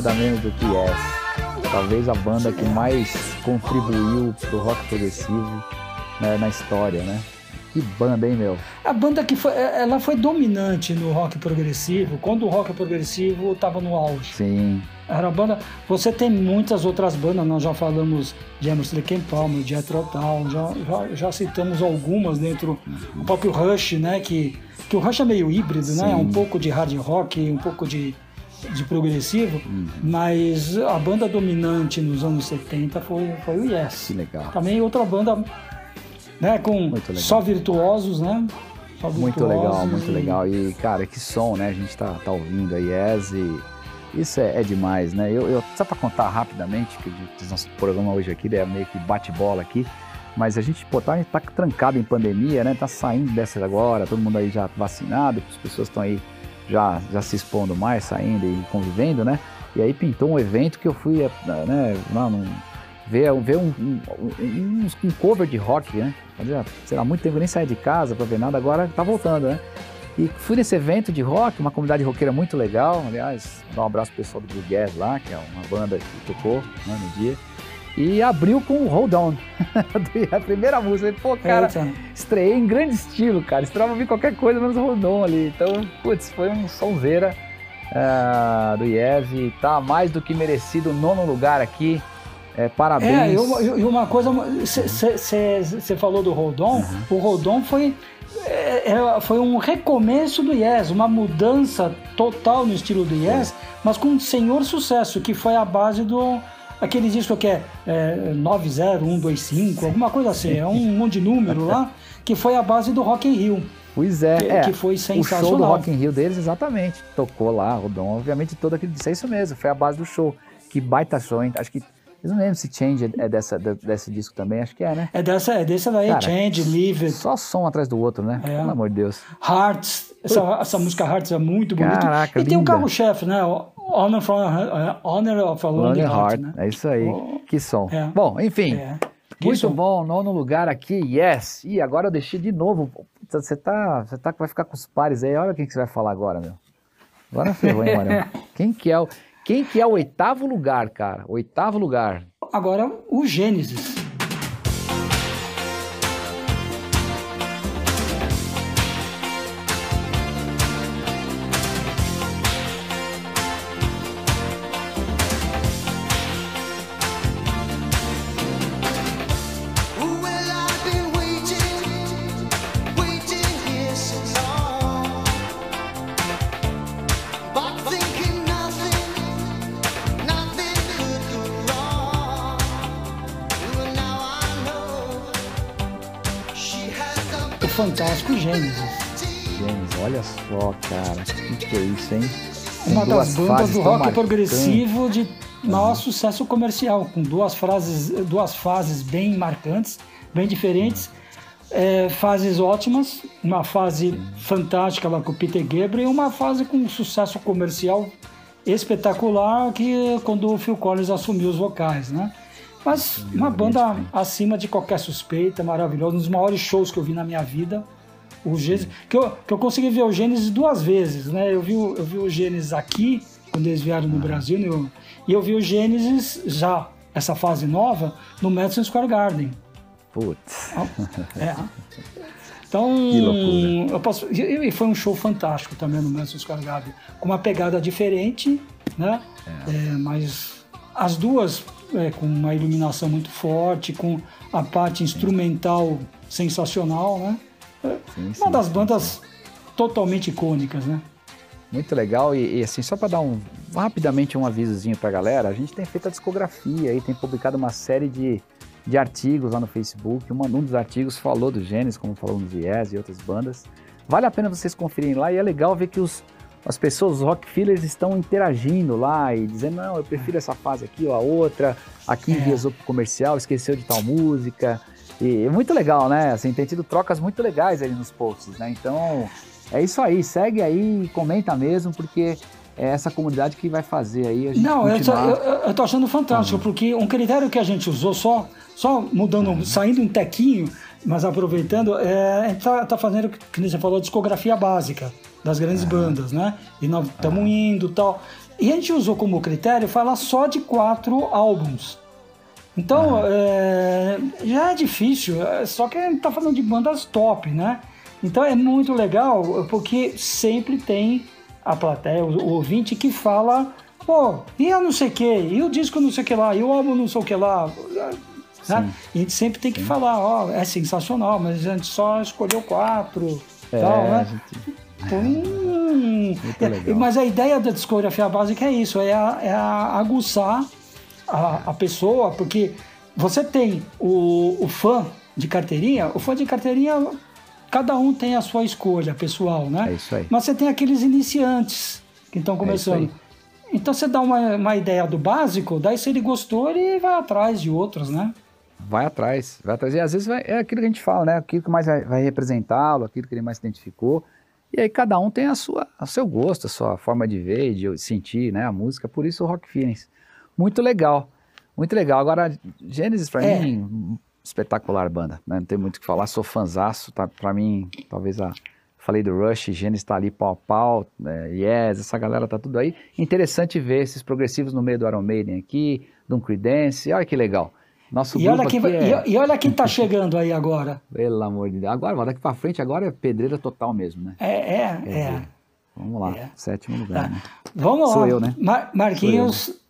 Nada menos do que Yes. Talvez a banda que mais contribuiu pro rock progressivo né, na história, né? Que banda, hein, meu? A banda que foi, é, ela foi dominante no rock progressivo, quando o rock progressivo estava no auge. Sim. Era a banda. Você tem muitas outras bandas, nós já falamos de Emerson Lake Palmer, de Etrotal, já, já, já citamos algumas dentro do próprio Rush, né? Que, que o Rush é meio híbrido, Sim. né? É um pouco de hard rock, um pouco de de progressivo, uhum. mas a banda dominante nos anos 70 foi, foi o Yes. Que legal. Também outra banda né, com só virtuosos, né? Só virtuosos muito legal, muito legal. E, cara, que som, né? A gente tá, tá ouvindo a Yes e isso é, é demais, né? Eu, eu, só para contar rapidamente, que o nosso programa hoje aqui é meio que bate-bola aqui, mas a gente, pô, tá, tá trancado em pandemia, né? Tá saindo dessa agora, todo mundo aí já vacinado, as pessoas estão aí já, já se expondo mais, saindo e convivendo, né? E aí pintou um evento que eu fui, eh, né, lá num, ver, ver um, um, um, um, cover de rock, né? Fazia, sei lá, muito tempo eu nem saía de casa pra ver nada, agora tá voltando, né? E fui nesse evento de rock, uma comunidade roqueira muito legal. Aliás, dar um abraço pro pessoal do Blue Gas lá, que é uma banda que tocou né, no dia. E abriu com o Hold On. [LAUGHS] a primeira música. Pô, cara, Eita. estreiei em grande estilo, cara. Esperava ouvir qualquer coisa menos o Hold On ali. Então, putz, foi um sonzeira uh, do Yes. Tá mais do que merecido, nono lugar aqui. É, parabéns. É, e uma coisa, você falou do Rodon, uhum. o Rodon foi, é, é, foi um recomeço do Yes, uma mudança total no estilo do Yes, mas com um senhor sucesso, que foi a base do, aquele disco que é, é 90125, alguma coisa assim, é um monte de número lá, que foi a base do Rock in Rio. Pois é, que, é, que foi sensacional. O show do Rock in Rio deles, exatamente, tocou lá, Rodon, obviamente todo aquele disco, é isso mesmo, foi a base do show. Que baita show, hein? Acho que eu não lembro se Change é dessa, desse disco também, acho que é, né? É dessa, é desse daí, Cara, Change, Live It. Só som atrás do outro, né? É. Pelo amor de Deus. Hearts, essa, essa música Hearts é muito bonita. Caraca, e linda. tem o um carro-chefe, né? Honor, from, uh, Honor of a Lonely, Heart. Né? É isso aí. Oh. Que som. É. Bom, enfim. É. Muito som. bom, nono lugar aqui, yes. E agora eu deixei de novo. Você tá, você tá, vai ficar com os pares aí. Olha quem que você vai falar agora, meu. Agora ferrou, hein, Mário? [LAUGHS] quem que é o... Quem que é o oitavo lugar, cara? Oitavo lugar. Agora, o Gênesis. Cara, que que é isso, hein? Uma das bandas do rock progressivo de maior sucesso comercial, com duas, frases, duas fases bem marcantes, bem diferentes. É, fases ótimas, uma fase fantástica lá com o Peter Gabriel e uma fase com sucesso comercial espetacular que quando o Phil Collins assumiu os vocais, né? Mas uma banda acima de qualquer suspeita, maravilhosa, um dos maiores shows que eu vi na minha vida. O Gênesis, que, eu, que eu consegui ver o Gênesis duas vezes, né? Eu vi, eu vi o Gênesis aqui, quando eles vieram no Brasil, né? e eu vi o Gênesis já, essa fase nova, no Madison Square Garden. Putz. É. Então, eu posso, e foi um show fantástico também no Madison Square Garden, com uma pegada diferente, né? É. É, mas as duas é, com uma iluminação muito forte, com a parte instrumental sensacional, né? Sim, sim, uma das bandas sim. totalmente icônicas, né? Muito legal e, e assim, só para dar um rapidamente um avisozinho para a galera, a gente tem feito a discografia e tem publicado uma série de, de artigos lá no Facebook. Um, um dos artigos falou do Gênesis, como falou no Yes e outras bandas. Vale a pena vocês conferirem lá e é legal ver que os, as pessoas, os rock fillers estão interagindo lá e dizendo, não, eu prefiro essa fase aqui ou a outra, aqui é. enviesou pro comercial, esqueceu de tal música. E é muito legal, né? Assim, tem tido trocas muito legais aí nos posts, né? Então, é isso aí, segue aí, comenta mesmo, porque é essa comunidade que vai fazer aí a gente Não, continuar... eu, eu, eu tô achando fantástico, uhum. porque um critério que a gente usou só, só mudando, uhum. saindo um tequinho, mas aproveitando, é, a gente tá, tá fazendo, que você falou, discografia básica das grandes uhum. bandas, né? E nós estamos indo tal. E a gente usou como critério falar só de quatro álbuns. Então, é, já é difícil, é, só que a gente tá falando de bandas top, né? Então é muito legal, porque sempre tem a plateia, o, o ouvinte que fala, pô, e a não sei o que, e o disco não sei o que lá, e o álbum não sei o que lá. Né? E a gente sempre tem que Sim. falar, ó, oh, é sensacional, mas a gente só escolheu quatro, é, tal, né? Gente... [LAUGHS] Hum, é, mas a ideia da discografia básica é isso, é, a, é a aguçar a, a pessoa, porque você tem o, o fã de carteirinha, o fã de carteirinha, cada um tem a sua escolha pessoal, né? É isso aí. Mas você tem aqueles iniciantes que estão é começando. É então você dá uma, uma ideia do básico, daí se ele gostou, ele vai atrás de outros, né? Vai atrás, vai atrás. E às vezes vai, é aquilo que a gente fala, né? Aquilo que mais vai, vai representá-lo, aquilo que ele mais se identificou. E aí cada um tem a sua, o seu gosto, a sua forma de ver, de sentir, né? A música. Por isso o Rock Feelings. Muito legal. Muito legal. Agora, Gênesis, pra é. mim, espetacular banda. Né? Não tem muito o que falar, sou fanzaço. Tá, pra mim, talvez a. Falei do Rush, Gênesis tá ali pau a pau, é, Yes, essa galera tá tudo aí. Interessante ver esses progressivos no meio do Iron Maiden aqui, do Creedence. Olha que legal. Nosso e, olha quem, é... e, olha quem tá chegando aí agora. [LAUGHS] Pelo amor de Deus. Agora, daqui pra frente, agora é pedreira total mesmo, né? É, é, é. Vamos lá, é. sétimo lugar, tá. né? Vamos lá. Sou eu, né? Mar Marquinhos,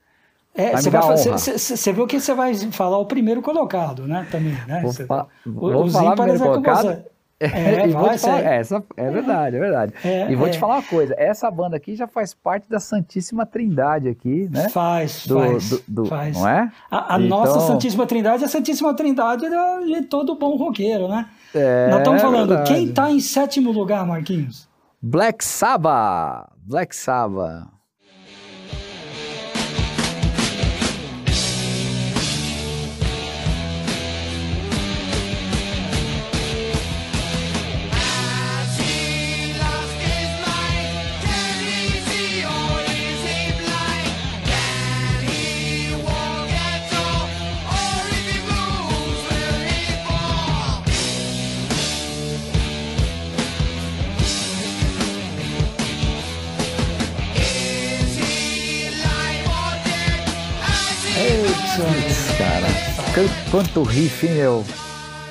é, você, vai, você, você viu que você vai falar o primeiro colocado, né? Também, né? Vou, fa vou os falar primeiro [LAUGHS] é colocado. É, vou te falar, essa é verdade, é verdade. É, e vou é. te falar uma coisa, essa banda aqui já faz parte da Santíssima Trindade aqui, né? Faz, do, faz, do, do, faz. Não é? A, a então... nossa Santíssima Trindade é a Santíssima Trindade de todo bom roqueiro, né? É, Nós estamos falando, verdade. quem está em sétimo lugar, Marquinhos? Black Sabbath, Black Sabbath. Quanto riff, hein, meu?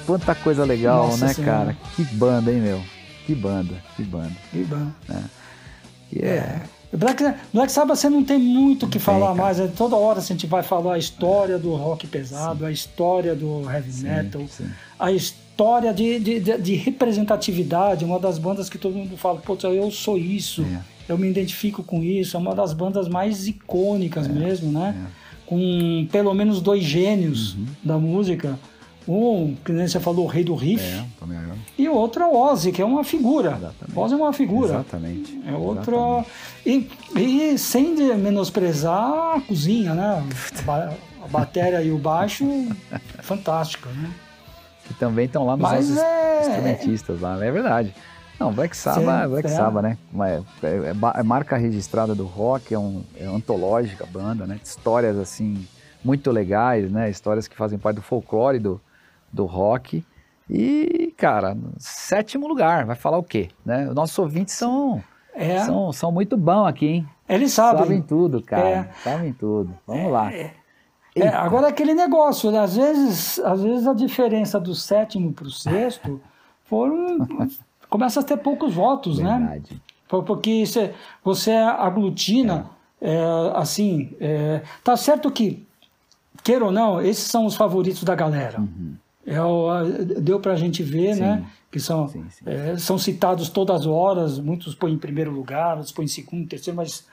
Quanta coisa legal, Nossa né, senhora. cara? Que banda, hein, meu? Que banda, que banda. Que banda. É. É. é. Black, Black Sabbath você não tem muito o que falar mais. É, toda hora a gente vai falar a história do rock pesado, sim. a história do heavy sim, metal, sim. a história de, de, de, representatividade. Uma das bandas que todo mundo fala, pô, eu sou isso, é. eu me identifico com isso. É uma das bandas mais icônicas é. mesmo, né? É com pelo menos dois gênios uhum. da música, Um, que nem você falou, o rei do riff. É, Iommi. E outro é o Ozzy, que é uma figura. Exatamente. Ozzy é uma figura. Exatamente. É outra. E, e sem menosprezar a cozinha, né? A, ba- a bateria e o baixo, fantástica, né? Que também estão lá nos Mas é- instrumentistas lá, é verdade. Não, Black Sabbath, Sim, Black é. Sabbath, né? É, é é marca registrada do rock, é, um, é antológica a banda, né? Histórias assim muito legais, né? Histórias que fazem parte do folclore do, do rock. E, cara, sétimo lugar, vai falar o quê? Né? Os nossos ouvintes são, É, são, são muito bons aqui, hein? eles Sabem sabem. tudo, cara. É. Sabem tudo. Vamos lá. É, agora aquele negócio, né? às vezes, às vezes a diferença do sétimo para o sexto [LAUGHS] foram. Começa a ter poucos votos, né? Verdade. Por- Porque você, você aglutina, é, assim, é, tá certo que, queira ou não, esses são os favoritos da galera. É o- a- deu pra gente ver, Uhum. Sim. né? Que são, Sim, sim. é, são citados todas as horas, muitos põem em primeiro lugar, outros põem em segundo, terceiro, mas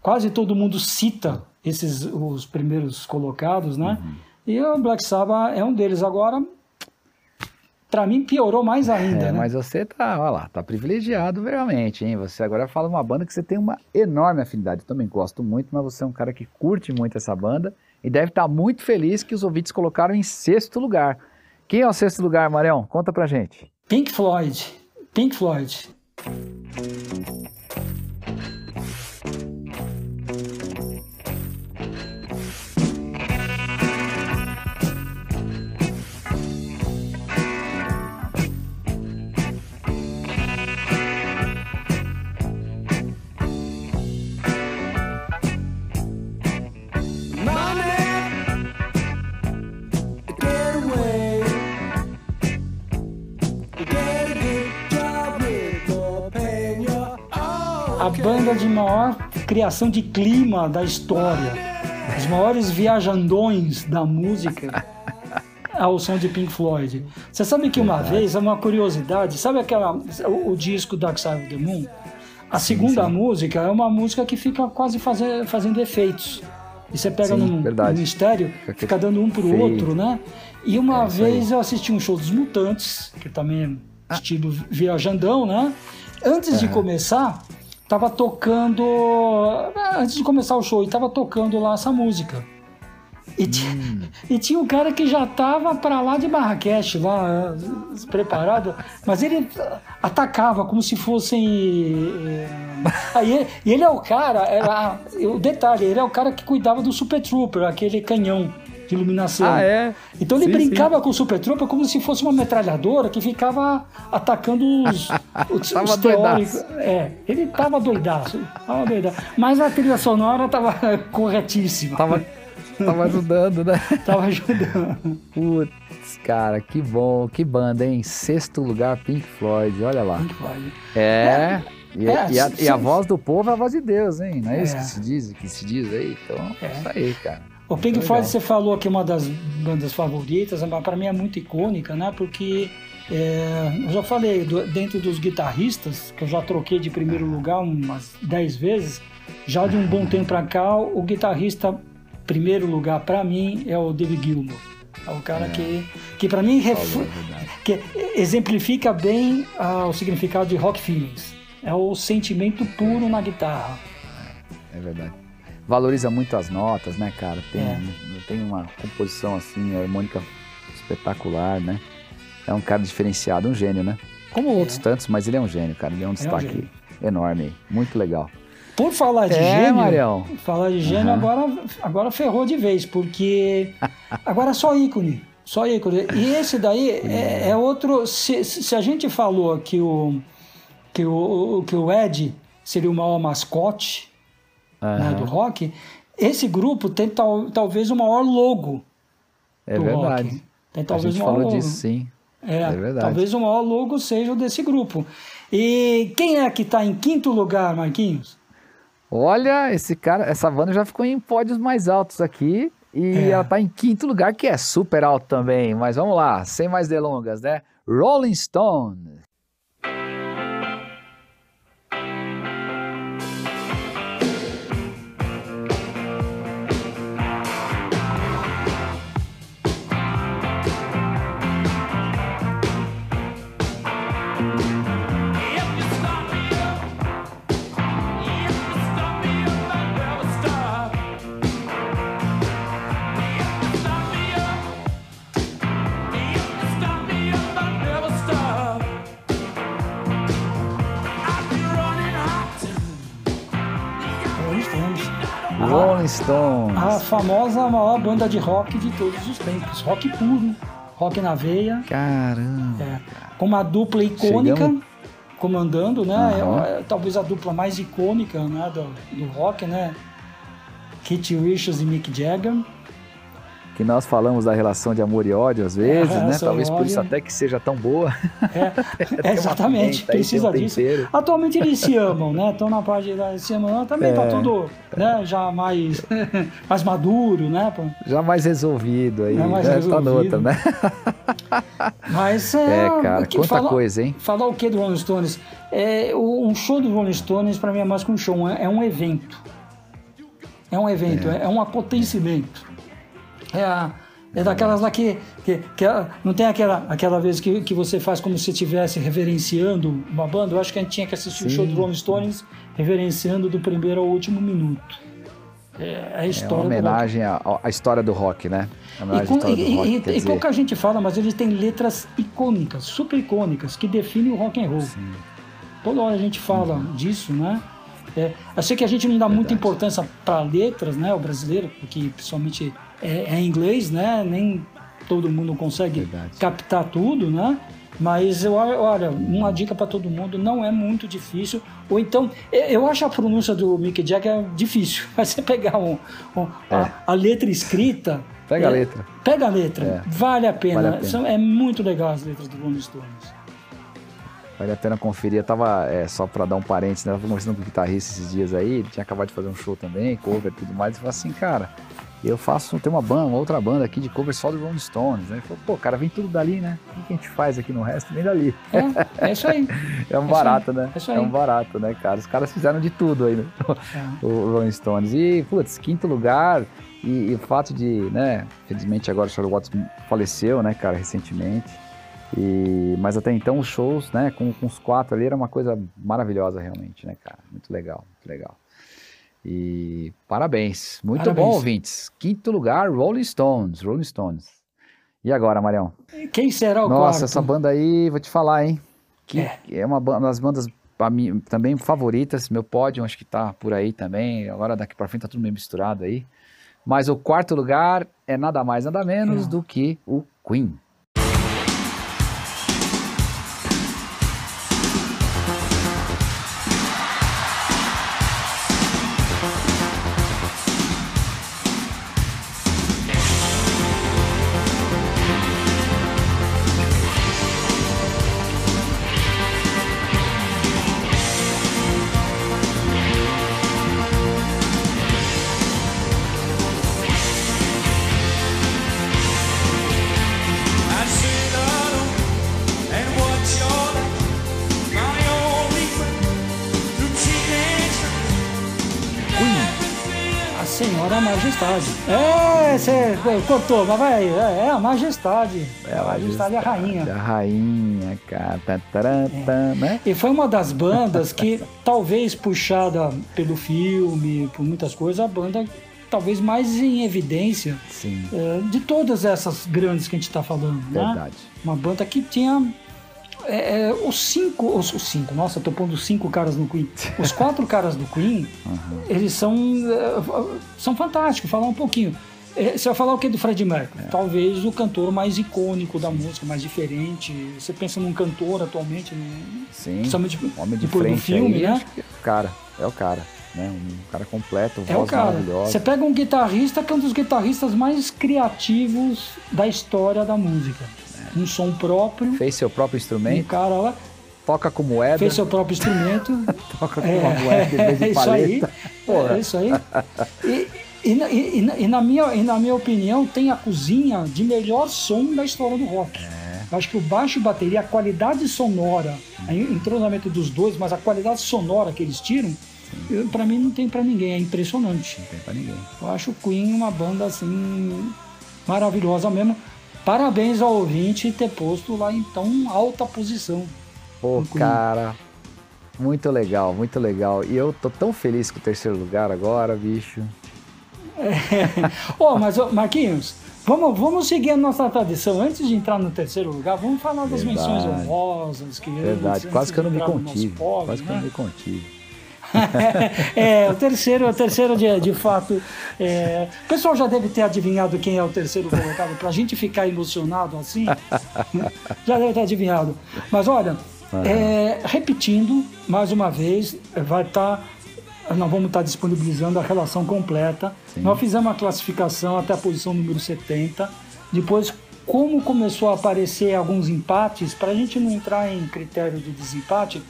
quase todo mundo cita esses os primeiros colocados, né? Uhum. E o Black Sabbath é um deles. Agora, pra mim, piorou mais ainda, É, né? mas você tá, olha lá, tá privilegiado realmente, hein? Você agora fala uma banda que você tem uma enorme afinidade. Eu também gosto muito, mas você é um cara que curte muito essa banda e deve estar muito feliz que os ouvintes colocaram em sexto lugar. Quem é o sexto lugar, Marião? Conta pra gente. Pink Floyd. Pink Floyd. A banda de maior criação de clima da história. Os maiores viajandões da música [LAUGHS] ao som de Pink Floyd. Você sabe que uma vez, é uma curiosidade, sabe aquela, o, o disco Dark Side of the Moon? A segunda música é uma música que fica quase faze- fazendo efeitos. E você pega Sim, num, verdade. num estéreo, Fica dando um pro feio. outro, né? E uma É vez eu assisti um show dos Mutantes, que também é estilo viajandão, né? Antes de começar, tava tocando. Antes de começar o show, e tava tocando lá essa música. E, Hum. e tinha um cara que já tava pra lá de Marrakech, lá, preparado, mas ele atacava como se fossem. eh, Aí ele, e ele é o cara, era, o detalhe, ele é o cara que cuidava do Super Trooper, aquele canhão de iluminação. Ah, é? Então ele Sim, brincava com o Super Trooper como se fosse uma metralhadora que ficava atacando os, [LAUGHS] os, Tava os doidaço. teóricos. É, ele tava doidaço, tava doidaço. Mas a trilha sonora tava [LAUGHS] corretíssima. Tava, tava ajudando, né? [LAUGHS] Tava ajudando. Putz, cara, que bom, que banda, hein? Sexto lugar, Pink Floyd, olha lá. É. E, É, e a, sim, e a sim. voz do povo é a voz de Deus, hein? Não é, isso É. que se diz, que se diz aí? Então, é isso aí, cara. O Pink Legal. Floyd, você falou que é uma das bandas favoritas, mas para mim é muito icônica, né? Porque é, eu já falei, do- dentro dos guitarristas, que eu já troquei de primeiro lugar umas 10 vezes, já de um bom tempo para cá, o guitarrista primeiro lugar para mim é o David Gilmour. É o cara que, que para mim é verdade. que exemplifica bem ah, o significado de rock feelings. É o sentimento puro na guitarra. É verdade. Valoriza muito as notas, né, cara? Tem, É. tem uma composição assim, harmônica espetacular, né? É um cara diferenciado, um gênio, né? Como outros tantos, mas ele é um gênio, cara. Ele é um destaque gênio. enorme aí. Muito legal. Por falar de É, gênio, Marião. falar de gênio Aham. agora, agora ferrou de vez, porque [LAUGHS] agora é só ícone, só ícone. E esse daí [LAUGHS] é, é outro. Se, se a gente falou que o que o, que o Ed seria o maior mascote né, Aham. do rock, esse grupo tem tal, talvez o maior logo É do verdade. rock. Tem A talvez gente o maior falou logo. disso, sim. É, É verdade. talvez o maior logo seja o desse grupo. E quem é que está em quinto lugar, Marquinhos? Olha, esse cara, essa banda já ficou em pódios mais altos aqui. E É. ela tá em quinto lugar, que é super alto também. Mas vamos lá, sem mais delongas, né? Rolling Stone. Stones. A famosa maior banda de rock de todos os tempos. Rock puro, rock na veia. Caramba. É, com uma dupla icônica Chegamos- comandando, né? Aham. É, é talvez a dupla mais icônica né, do, do rock, né? Keith Richards e Mick Jagger. Que nós falamos da relação de amor e ódio às vezes, É, né? Talvez por isso até que seja tão boa. É, [LAUGHS] exatamente, precisa um disso. tempero. Atualmente eles se amam, né? Estão na parte da se amam. Também tá É. tudo né, já mais, [LAUGHS] mais maduro, né? Já mais resolvido aí. Já mais né? Tá resolvido. noutra, né? [LAUGHS] Mas é. É, cara, que quanta fala- coisa, hein? Falar o que do Rolling Stones? É, um show do Rolling Stones, para mim, é mais que um show, é, é um evento. É um evento, é, é um acontecimento. É, a- é daquelas lá que, que, que não tem aquela, aquela vez que, que você faz como se estivesse reverenciando uma banda. Eu acho que a gente tinha que assistir o Sim. show do Rolling Stones reverenciando do primeiro ao último minuto. É a É história uma do rock. homenagem à, história do rock, né? É uma E, com- do e- rock, e- e dizer, pouca gente fala, mas eles têm letras icônicas, super icônicas, que definem o rock and roll. Toda hora a gente fala disso, né? É, eu sei que a gente não dá muita Uhum. Verdade. importância para letras, né? O brasileiro, porque principalmente é, é inglês, né? Nem todo mundo consegue Verdade. captar tudo, né? Mas eu, olha, uma dica para todo mundo, não é muito difícil. Ou então, eu- acho a pronúncia do Mick Jagger difícil. [LAUGHS] Mas você pegar um, um- a, a letra escrita. É. Pega a é, letra. Pega a letra, É. vale a pena. Vale a pena. É muito legal as letras do Rolling Stones. Vale a pena conferir. Eu tava, é, só pra dar um parênteses, né? Eu tava conversando com o guitarrista esses dias aí, ele tinha acabado de fazer um show também, cover e tudo mais, e falou assim, cara, eu faço, tem uma banda, uma outra banda aqui de cover só do Rolling Stones, né? Ele falou, pô, cara, vem tudo dali, né? O que a gente faz aqui no resto? Vem dali. É, é isso aí. [LAUGHS] É um isso barato, aí, né? é isso É aí. um barato, né, cara? Os caras fizeram de tudo aí, né? É. [LAUGHS] o Rolling Stones. E, putz, quinto lugar, e, e o fato de, né, felizmente agora o Charlie Watts faleceu, né, cara, recentemente. E, mas até então os shows, né, com, com os quatro ali era uma coisa maravilhosa realmente, né, cara? Muito legal, muito legal. E parabéns, muito Parabéns. bom, ouvintes. Quinto lugar, Rolling Stones, Rolling Stones. E agora, Marião? Quem será o Nossa, quarto? essa banda aí, vou te falar, hein? Que É. é, uma das bandas mim, também favoritas. Meu pódio acho que tá por aí também. Agora daqui pra frente tá tudo meio misturado aí. Mas o quarto lugar é nada mais, nada menos É. do que o Queen. É, você cortou, mas vai aí. É, é a Majestade. É a Majestade, a rainha. A rainha, cara. Tá, taran, tan, né? E foi uma das bandas que, [LAUGHS] talvez puxada pelo filme, por muitas coisas, a banda talvez mais em evidência é, de todas essas grandes que a gente está falando. Né? verdade. Uma banda que tinha é, é, os cinco, os, os cinco, nossa, eu tô pondo cinco caras no Queen. Os quatro caras do Queen, [LAUGHS] eles são, é, são fantásticos. Falar um pouquinho. É, Você vai falar o que do Fred Mercury? Talvez o cantor mais icônico da música, mais diferente. Você pensa num cantor atualmente, num- Sim, principalmente homem de depois do frente filme, aí, né? é o cara, é o cara. Né? Um cara completo, É o voz cara. Você pega um guitarrista que é um dos guitarristas mais criativos da história da música. Um som próprio, Fez seu próprio um instrumento, cara lá toca com moeda, fez seu próprio instrumento. [LAUGHS] toca com uma moeda em vez de é isso aí. Porra. É isso aí. E, [LAUGHS] e, na- e- e na- e na minha, e na minha opinião, tem a cozinha de melhor som da história do rock. É. Eu acho que o baixo e bateria, a qualidade sonora, o entrosamento dos dois, mas a qualidade sonora que eles tiram, pra mim não tem pra ninguém, é impressionante. Não tem pra ninguém. Eu acho o Queen uma banda assim maravilhosa mesmo. Parabéns ao ouvinte ter posto lá em tão alta posição. Pô, cara, muito legal, muito legal. E eu tô tão feliz com o terceiro lugar agora, bicho. [LAUGHS] Ô, mas ô, Marquinhos, vamos, vamos seguir a nossa tradição. Antes de entrar no terceiro lugar, vamos falar das Verdade. menções honrosas. Que Verdade, quase que eu não me contive. pódio, Quase que eu né? não me contive. [LAUGHS] é, o terceiro, o terceiro de, de fato. é, o pessoal já deve ter adivinhado quem é o terceiro colocado, para a gente ficar emocionado assim. [LAUGHS] já deve ter adivinhado. Mas olha, é, repetindo, mais uma vez, vai estar. Nós vamos estar disponibilizando a relação completa. Nós fizemos a classificação até a posição número 70. Depois, como começou a aparecer alguns empates, para a gente não entrar em critério de desempate,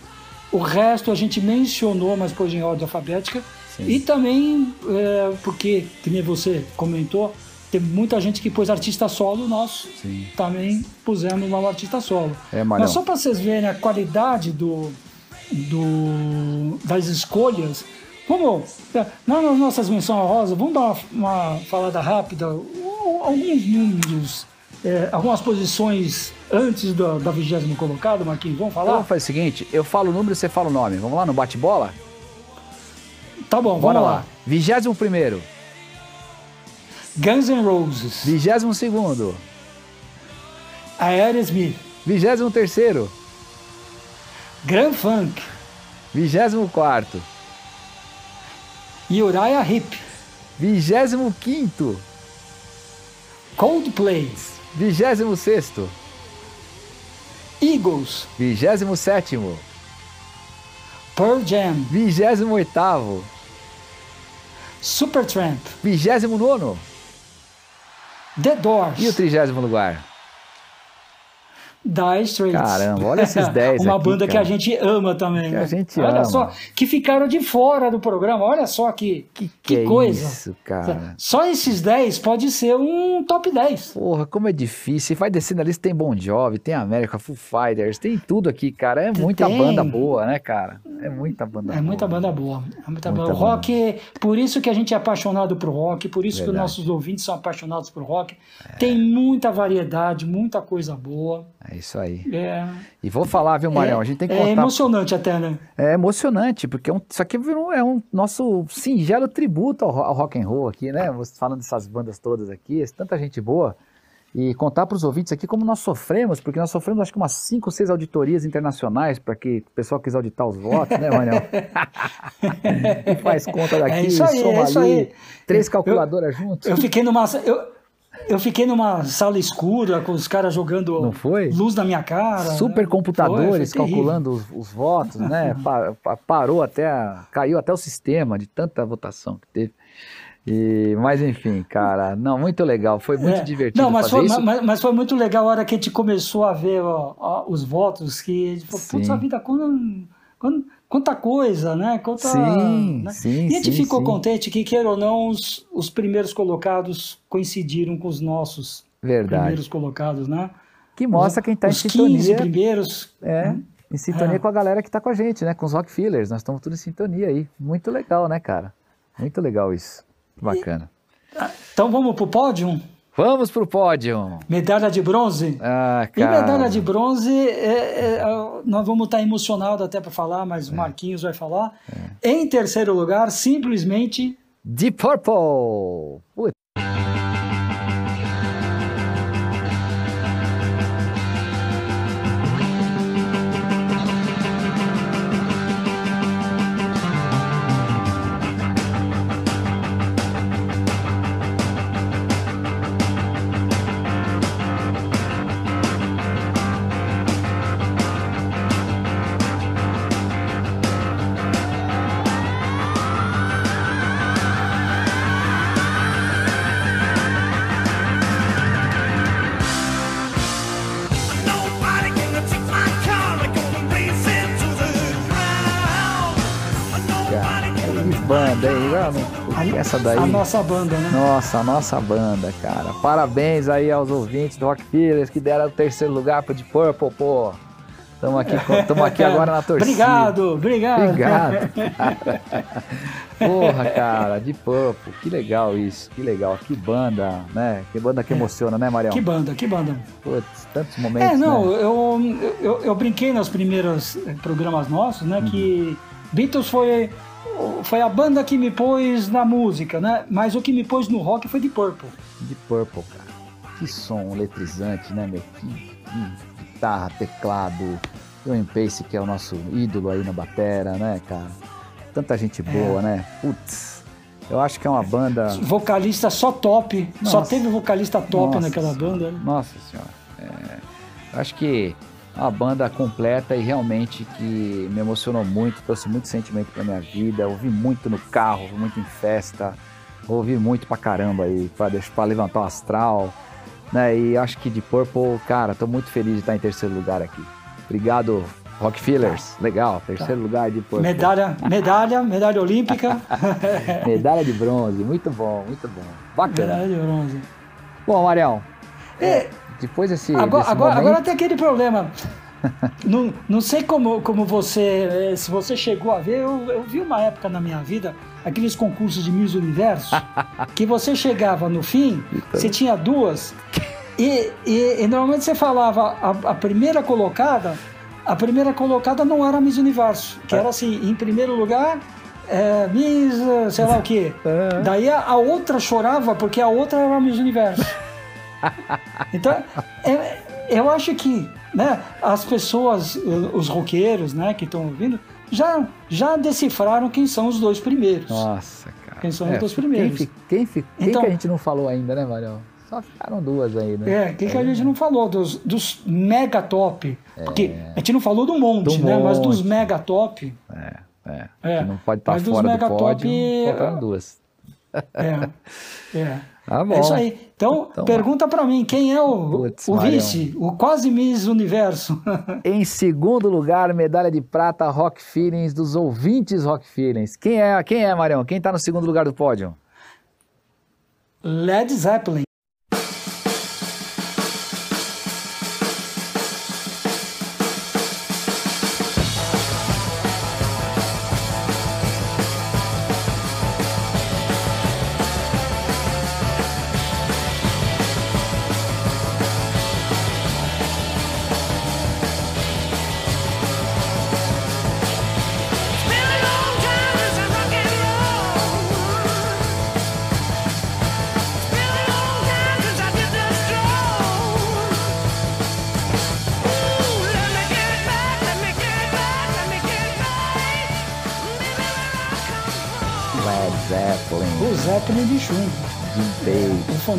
o resto a gente mencionou, mas pôs em ordem alfabética. E também, é, porque, que nem você comentou, tem muita gente que pôs artista solo nosso. Sim. Também pusemos lá o artista solo. É, mas só para vocês verem a qualidade do, do, das escolhas, vamos, é, nas nossas menções honrosas, vamos dar uma, uma falada rápida, alguns números, é, algumas posições antes da, da vigésima colocada, Marquinhos, vamos Então falar? vamos fazer o seguinte, eu falo o número e você fala o nome. Vamos lá no bate-bola? Tá bom, Bora vamos lá. lá. Vigésimo primeiro, Guns N' Roses, vigésimo segundo, Aerosmith, vigésimo terceiro, Grand Funk, vigésimo quarto, Uriah Heep, vigésimo quinto, Coldplay, vigésimo sexto, Eagles, vigésimo sétimo, Pearl Jam, vigésimo oitavo, Supertramp, vigésimo nono. The Doors, e o trigésimo lugar. Dire Straits. Caramba, olha esses [LAUGHS] 10 Uma aqui, banda que cara. a gente ama também. Que a né? gente olha ama. só, que ficaram de fora do programa. Olha só que, que, Que é coisa. isso, cara? Só esses 10 pode ser um top 10. Porra, como é difícil. Vai descendo a lista, tem Bon Jovi, tem América, Foo Fighters, tem tudo aqui, cara. É muita Tem. banda boa, né, cara? É muita banda É boa. muita banda boa. É muita Muita banda. O banda. rock, por isso que a gente é apaixonado por rock, por isso que os Verdade. nossos ouvintes são apaixonados por rock. Tem muita variedade, muita coisa boa. É isso aí. É, E vou falar, viu, Marião? a gente tem que é contar. emocionante até, né? É emocionante, porque é um- isso aqui virou- é um nosso singelo tributo ao, ro- ao rock and roll aqui, né? Falando dessas bandas todas aqui, tanta gente boa. E contar para os ouvintes aqui como nós sofremos, porque nós sofremos acho que umas 5 ou 6 auditorias internacionais para que o pessoal quis auditar os votos, né, Marião? e [LAUGHS] faz conta daqui, É isso aí, soma é ali, três calculadoras juntos. Eu fiquei numa. Eu, eu fiquei numa sala escura com os caras jogando Não foi? luz na minha cara. Supercomputadores foi terrível. calculando os, os votos, né? [LAUGHS] Pa- pa- parou até, a- caiu até o sistema de tanta votação que teve. E, mas enfim, cara, não, muito legal, foi muito É. divertido Não, mas fazer foi, isso. mas, mas foi muito legal a hora que a gente começou a ver ó, ó, os votos, que a gente falou, putz, a vida, quando, quando- quanta coisa, né? Quanta, Sim, né? sim, E a gente sim, ficou sim. contente que, queira ou não, os, os primeiros colocados coincidiram com os nossos Verdade. primeiros colocados, né? Que mostra quem tá em os 15 sintonia. primeiros. É, em sintonia É. com a galera que tá com a gente, né? Com os Rockefillers, nós estamos tudo em sintonia aí. Muito legal, né, cara? Muito legal isso. Bacana. Então vamos pro pódio? Vamos pro pódio. Medalha de bronze? Ah, E cara. medalha de bronze, é, é, nós vamos estar emocionados até para falar, mas É. o Marquinhos vai falar. Em terceiro lugar, simplesmente Deep Purple. Putz. Essa daí. a nossa banda, né? Nossa, a nossa banda, cara. Parabéns aí aos ouvintes do Rockefillers que deram o terceiro lugar pro Deep Purple, pô. Estamos aqui, tamo aqui agora na torcida. Obrigado, obrigado. Obrigado, cara. [LAUGHS] Porra, cara, Deep Purple, que legal isso, que legal, que banda, né? Que banda que emociona, né, Marião? Que banda, que banda. Putz, tantos momentos, É, não, né? eu, eu, eu brinquei nos primeiros programas nossos, né, que Beatles foi, foi a banda que me pôs na música, né? Mas o que me pôs no rock foi de Purple. Deep Purple, cara. Que som eletrizante, né, meu? Que, que guitarra, teclado, Joey Pace, que é o nosso ídolo aí na batera, né, cara? tanta gente boa, né? Putz, eu acho que é uma banda. Vocalista só top. Só Nossa. teve vocalista top Nossa naquela Senhora. banda. né? Nossa senhora. É, eu acho que é uma banda completa e realmente que me emocionou muito, trouxe muito sentimento pra minha vida. Ouvi muito no carro, ouvi muito em festa, ouvi muito pra caramba aí, pra, pra levantar o astral. Né? E acho que de Purple, cara, tô muito feliz de estar em terceiro lugar aqui. Obrigado, Rockefellers. Legal, terceiro lugar de Purple. Medalha, medalha, medalha olímpica. [LAUGHS] Medalha de bronze, muito bom, muito bom. Bacana. medalha de bronze. Bom, Marião, É, depois desse, agora, desse agora, momento... agora tem aquele problema. [LAUGHS] não, não sei como, como você, eh, se você chegou a ver, eu, eu vi uma época na minha vida aqueles concursos de Miss Universo, [LAUGHS] que você chegava no fim, você tinha duas, e, e- e normalmente você falava a, a primeira colocada, a primeira colocada não era Miss Universo, que era assim, em primeiro lugar, é, Miss, sei lá o quê. [LAUGHS] Daí a, a outra chorava porque a outra era Miss Universo. [LAUGHS] Então, é- eu acho que né, as pessoas, uh, os roqueiros né, que estão ouvindo, já, já decifraram quem são os dois primeiros. Nossa, cara. Quem são os dois primeiros? Quem, quem, quem Então- que a gente não falou ainda, né, Marião? Só ficaram duas aí, né? É, quem que a gente não falou? Dos, dos mega top. Porque a gente não falou do monte, Do né? Mas dos monte. mega top. É, é. É, não pode estar dos fora do mega pódio, top, faltaram duas. É. é. [LAUGHS] Bom. É isso aí. Então, Então, pergunta pra mim, quem é o, Putz, o vice? O quase Miss Universo? [LAUGHS] Em segundo lugar, medalha de prata, Rock Feelings, dos ouvintes Rock Feelings. Quem é, quem é, Marião? Quem tá no segundo lugar do pódio? Led Zeppelin.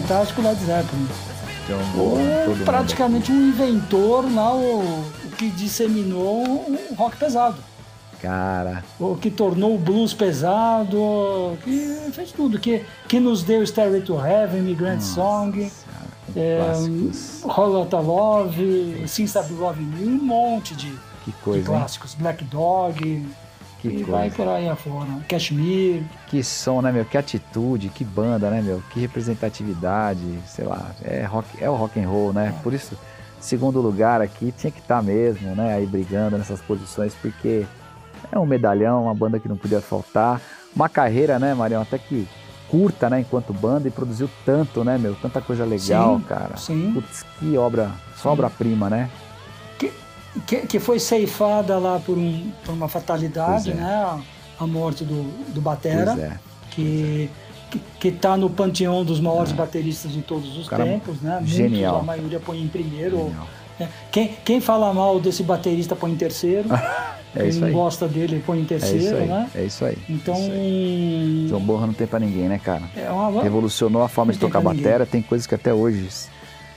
Fantástico Led Zeppelin. John Bonham, todo O, mundo. praticamente um inventor lá, o, o que disseminou o rock pesado. Cara, O que tornou o blues pesado, que fez tudo, que, que nos deu Stairway to Heaven, Migrant Song, cara, com é, clássicos. Rolota Love, Since I've Love Me, um monte de, de coisa, hein? clássicos. Black Dog, Que e vai coisa. por aí afora. Cashmere, Que som, né, meu? Que atitude, que banda, né, meu? Que representatividade, sei lá. É, rock, é o rock and roll, né? Por isso, segundo lugar aqui tinha que estar mesmo, né? Aí brigando nessas posições, porque é um medalhão, uma banda que não podia faltar. Uma carreira, né, Marião? Até que curta, né, enquanto banda e produziu tanto, né, meu? Tanta coisa legal, Sim, cara. sim. Putz, que obra, só obra-prima, né? Que, que, foi ceifada lá por, um, por uma fatalidade, é. né? A, a morte do, do Batera. É. que que- que está no panteão dos maiores bateristas de todos os É. Cara tempos, né? Muitos, genial. a maioria põe em primeiro. Genial. É, Quem, quem fala mal desse baterista põe em terceiro. [LAUGHS] É quem gosta dele põe em É terceiro, aí. né? É isso aí. Então, Isso aí. John Bonham não tem pra ninguém, né, cara? é uma, revolucionou a forma Não de tocar pra ninguém. Tem coisas que até hoje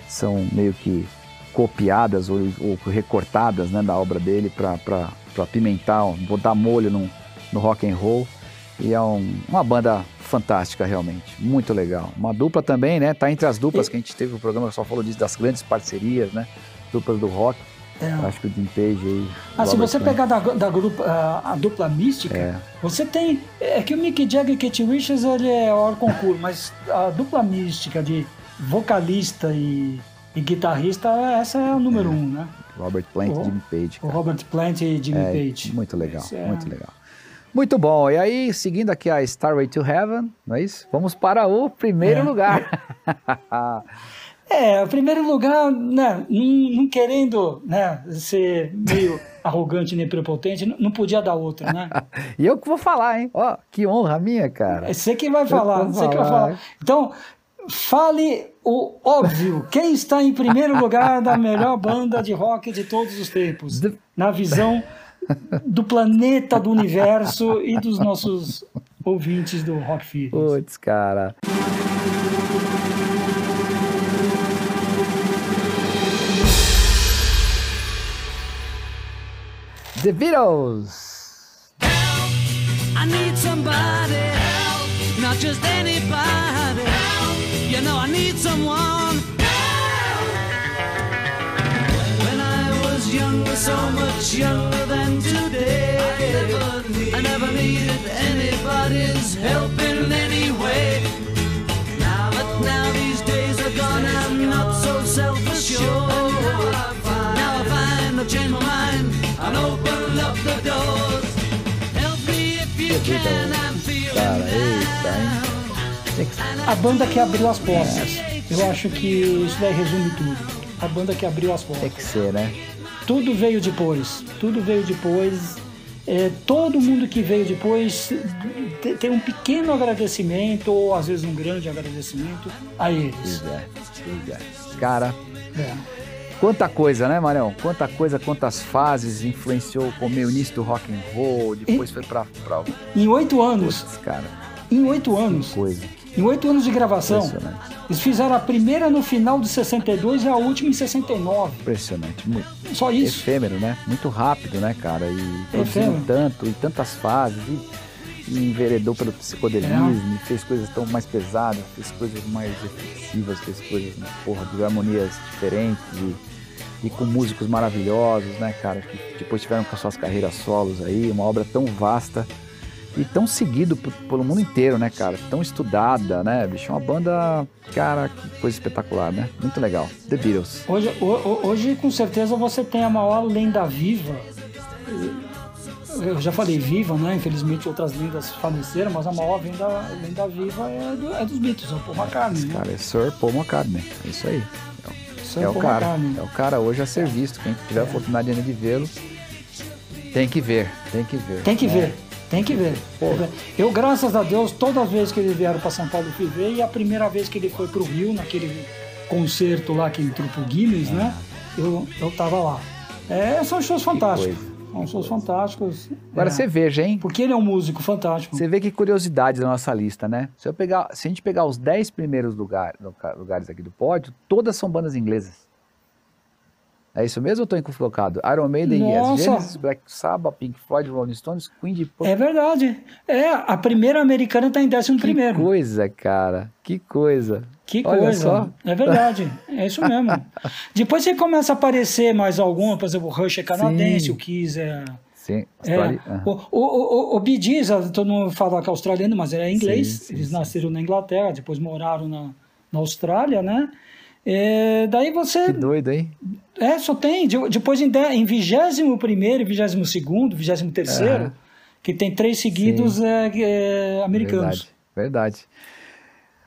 são meio que copiadas ou, ou recortadas né, da obra dele para apimentar, botar molho no, no rock and roll. E é um- uma banda fantástica, realmente. Muito legal. Uma dupla também, né? Tá entre as duplas E- que a gente teve o programa, só falou disso, das grandes parcerias, né? Duplas do rock. É. Acho que o Jim Page aí. Ah, se você pegar da, da grupo, a, a dupla mística, É. você tem. É que o Mick Jagger e Kate Richards ele é hors concurso, mas a dupla mística de vocalista e, e guitarrista, essa é o número um, né? Robert Plant O- e Jimmy Page. O cara. Robert Plant e Jimmy É, Page. Muito legal, Esse é- muito legal. Muito bom. E aí, seguindo aqui a Starway to Heaven, não é isso? Vamos para o primeiro É. lugar. [LAUGHS] É, em primeiro lugar, né, não, não querendo né, ser meio [LAUGHS] arrogante nem prepotente, não, podia dar outra, né? [LAUGHS] e eu que vou falar, hein? Ó, que honra minha, cara. É você que vai falar, você que vai falar. Então, fale o óbvio. Quem está em primeiro lugar da melhor banda de rock de todos os tempos? Na visão do planeta, do universo e dos nossos ouvintes do Rock Feelings. Putz, cara. The Beatles! I need somebody help, not just anybody need someone. When I was younger, so much younger than today, I never, needed anybody's help in any way. Now, but now these days are gone, I'm not so self-assured. Now I find I've changed my mind and open up the doors. Help me if you can, I'm feeling Cara, Tem A banda que abriu as portas. Eu acho que isso daí resume tudo. A banda que abriu as Tem portas. que ser, né? Tudo veio depois. Tudo veio depois. É, todo mundo que veio depois te- tem um pequeno agradecimento, ou às vezes um grande agradecimento a eles. Pois é, é. Cara, É. quanta coisa, né, Marião? Quanta coisa, quantas fases influenciou com o meu início do rock and roll, depois foi pra, pra... Em oito anos, cara, em oito anos, coisa em oito anos de gravação, eles fizeram a primeira no final de 62 e a última em 69. Impressionante, muito Só isso. efêmero, né? Muito rápido, né, cara? E produzindo tanto, em tantas fases, e, e enveredou pelo psicodelismo, e fez coisas tão mais pesadas, fez coisas mais reflexivas, fez coisas, porra, de harmonias diferentes e, e com músicos maravilhosos, né, cara? Que depois tiveram com as suas carreiras solos aí, uma obra tão vasta e tão seguido pelo mundo inteiro, né, cara? Tão estudada, né, bicho? Uma banda, cara, que coisa espetacular, né? Muito legal. The Beatles. Hoje, ho- ho- hoje, com certeza, você tem a maior lenda viva. Eu já falei viva, né? Infelizmente, outras lendas faleceram, mas a maior lenda, lenda viva é, do- é dos Beatles, é o Paul McCartney. Né? Cara, é Sir Paul McCartney. É isso aí. É o cara. McCartney. É o cara hoje a ser visto. Quem tiver a oportunidade ainda de vê-lo, tem que ver. Tem que ver. Tem que né? ver, tem que ver. Eu, graças a Deus, todas as vezes que eles vieram para São Paulo, eu fui ver. E a primeira vez que ele foi para o Rio, naquele concerto lá que entrou pro Guinness, né? Eu, eu tava lá. É, são shows fantásticos. São shows fantásticos. Agora é. você veja, hein? Porque ele é um músico fantástico. Você vê que curiosidade da nossa lista, né? Se, eu pegar, se a gente pegar os 10 primeiros lugar- lugares aqui do pódio, todas são bandas inglesas. É isso mesmo ou estou equivocado? Iron Maiden, Nossa. Yes, Genesis, Black Sabbath, Pink Floyd, Rolling Stones, Queen de É verdade. É, a primeira americana está em décimo Que primeiro. coisa, cara. Que coisa. Que Olha coisa. só. É verdade. É isso mesmo. Depois você começa a aparecer mais alguma, por exemplo, o Rush é canadense, Sim. o Kiss é. Sim, É, aham. o, o, o, o Bee Gees, ah, todo mundo fala que é australiano, mas é inglês. Sim, sim, Eles sim. nasceram na Inglaterra, depois moraram na, na Austrália, né? É, daí você. Que doido, hein? É, só tem. De- Depois em, em 21 primeiro, 22 segundo, 23 terceiro, Aham. que tem três seguidos é, é, americanos. Verdade, verdade.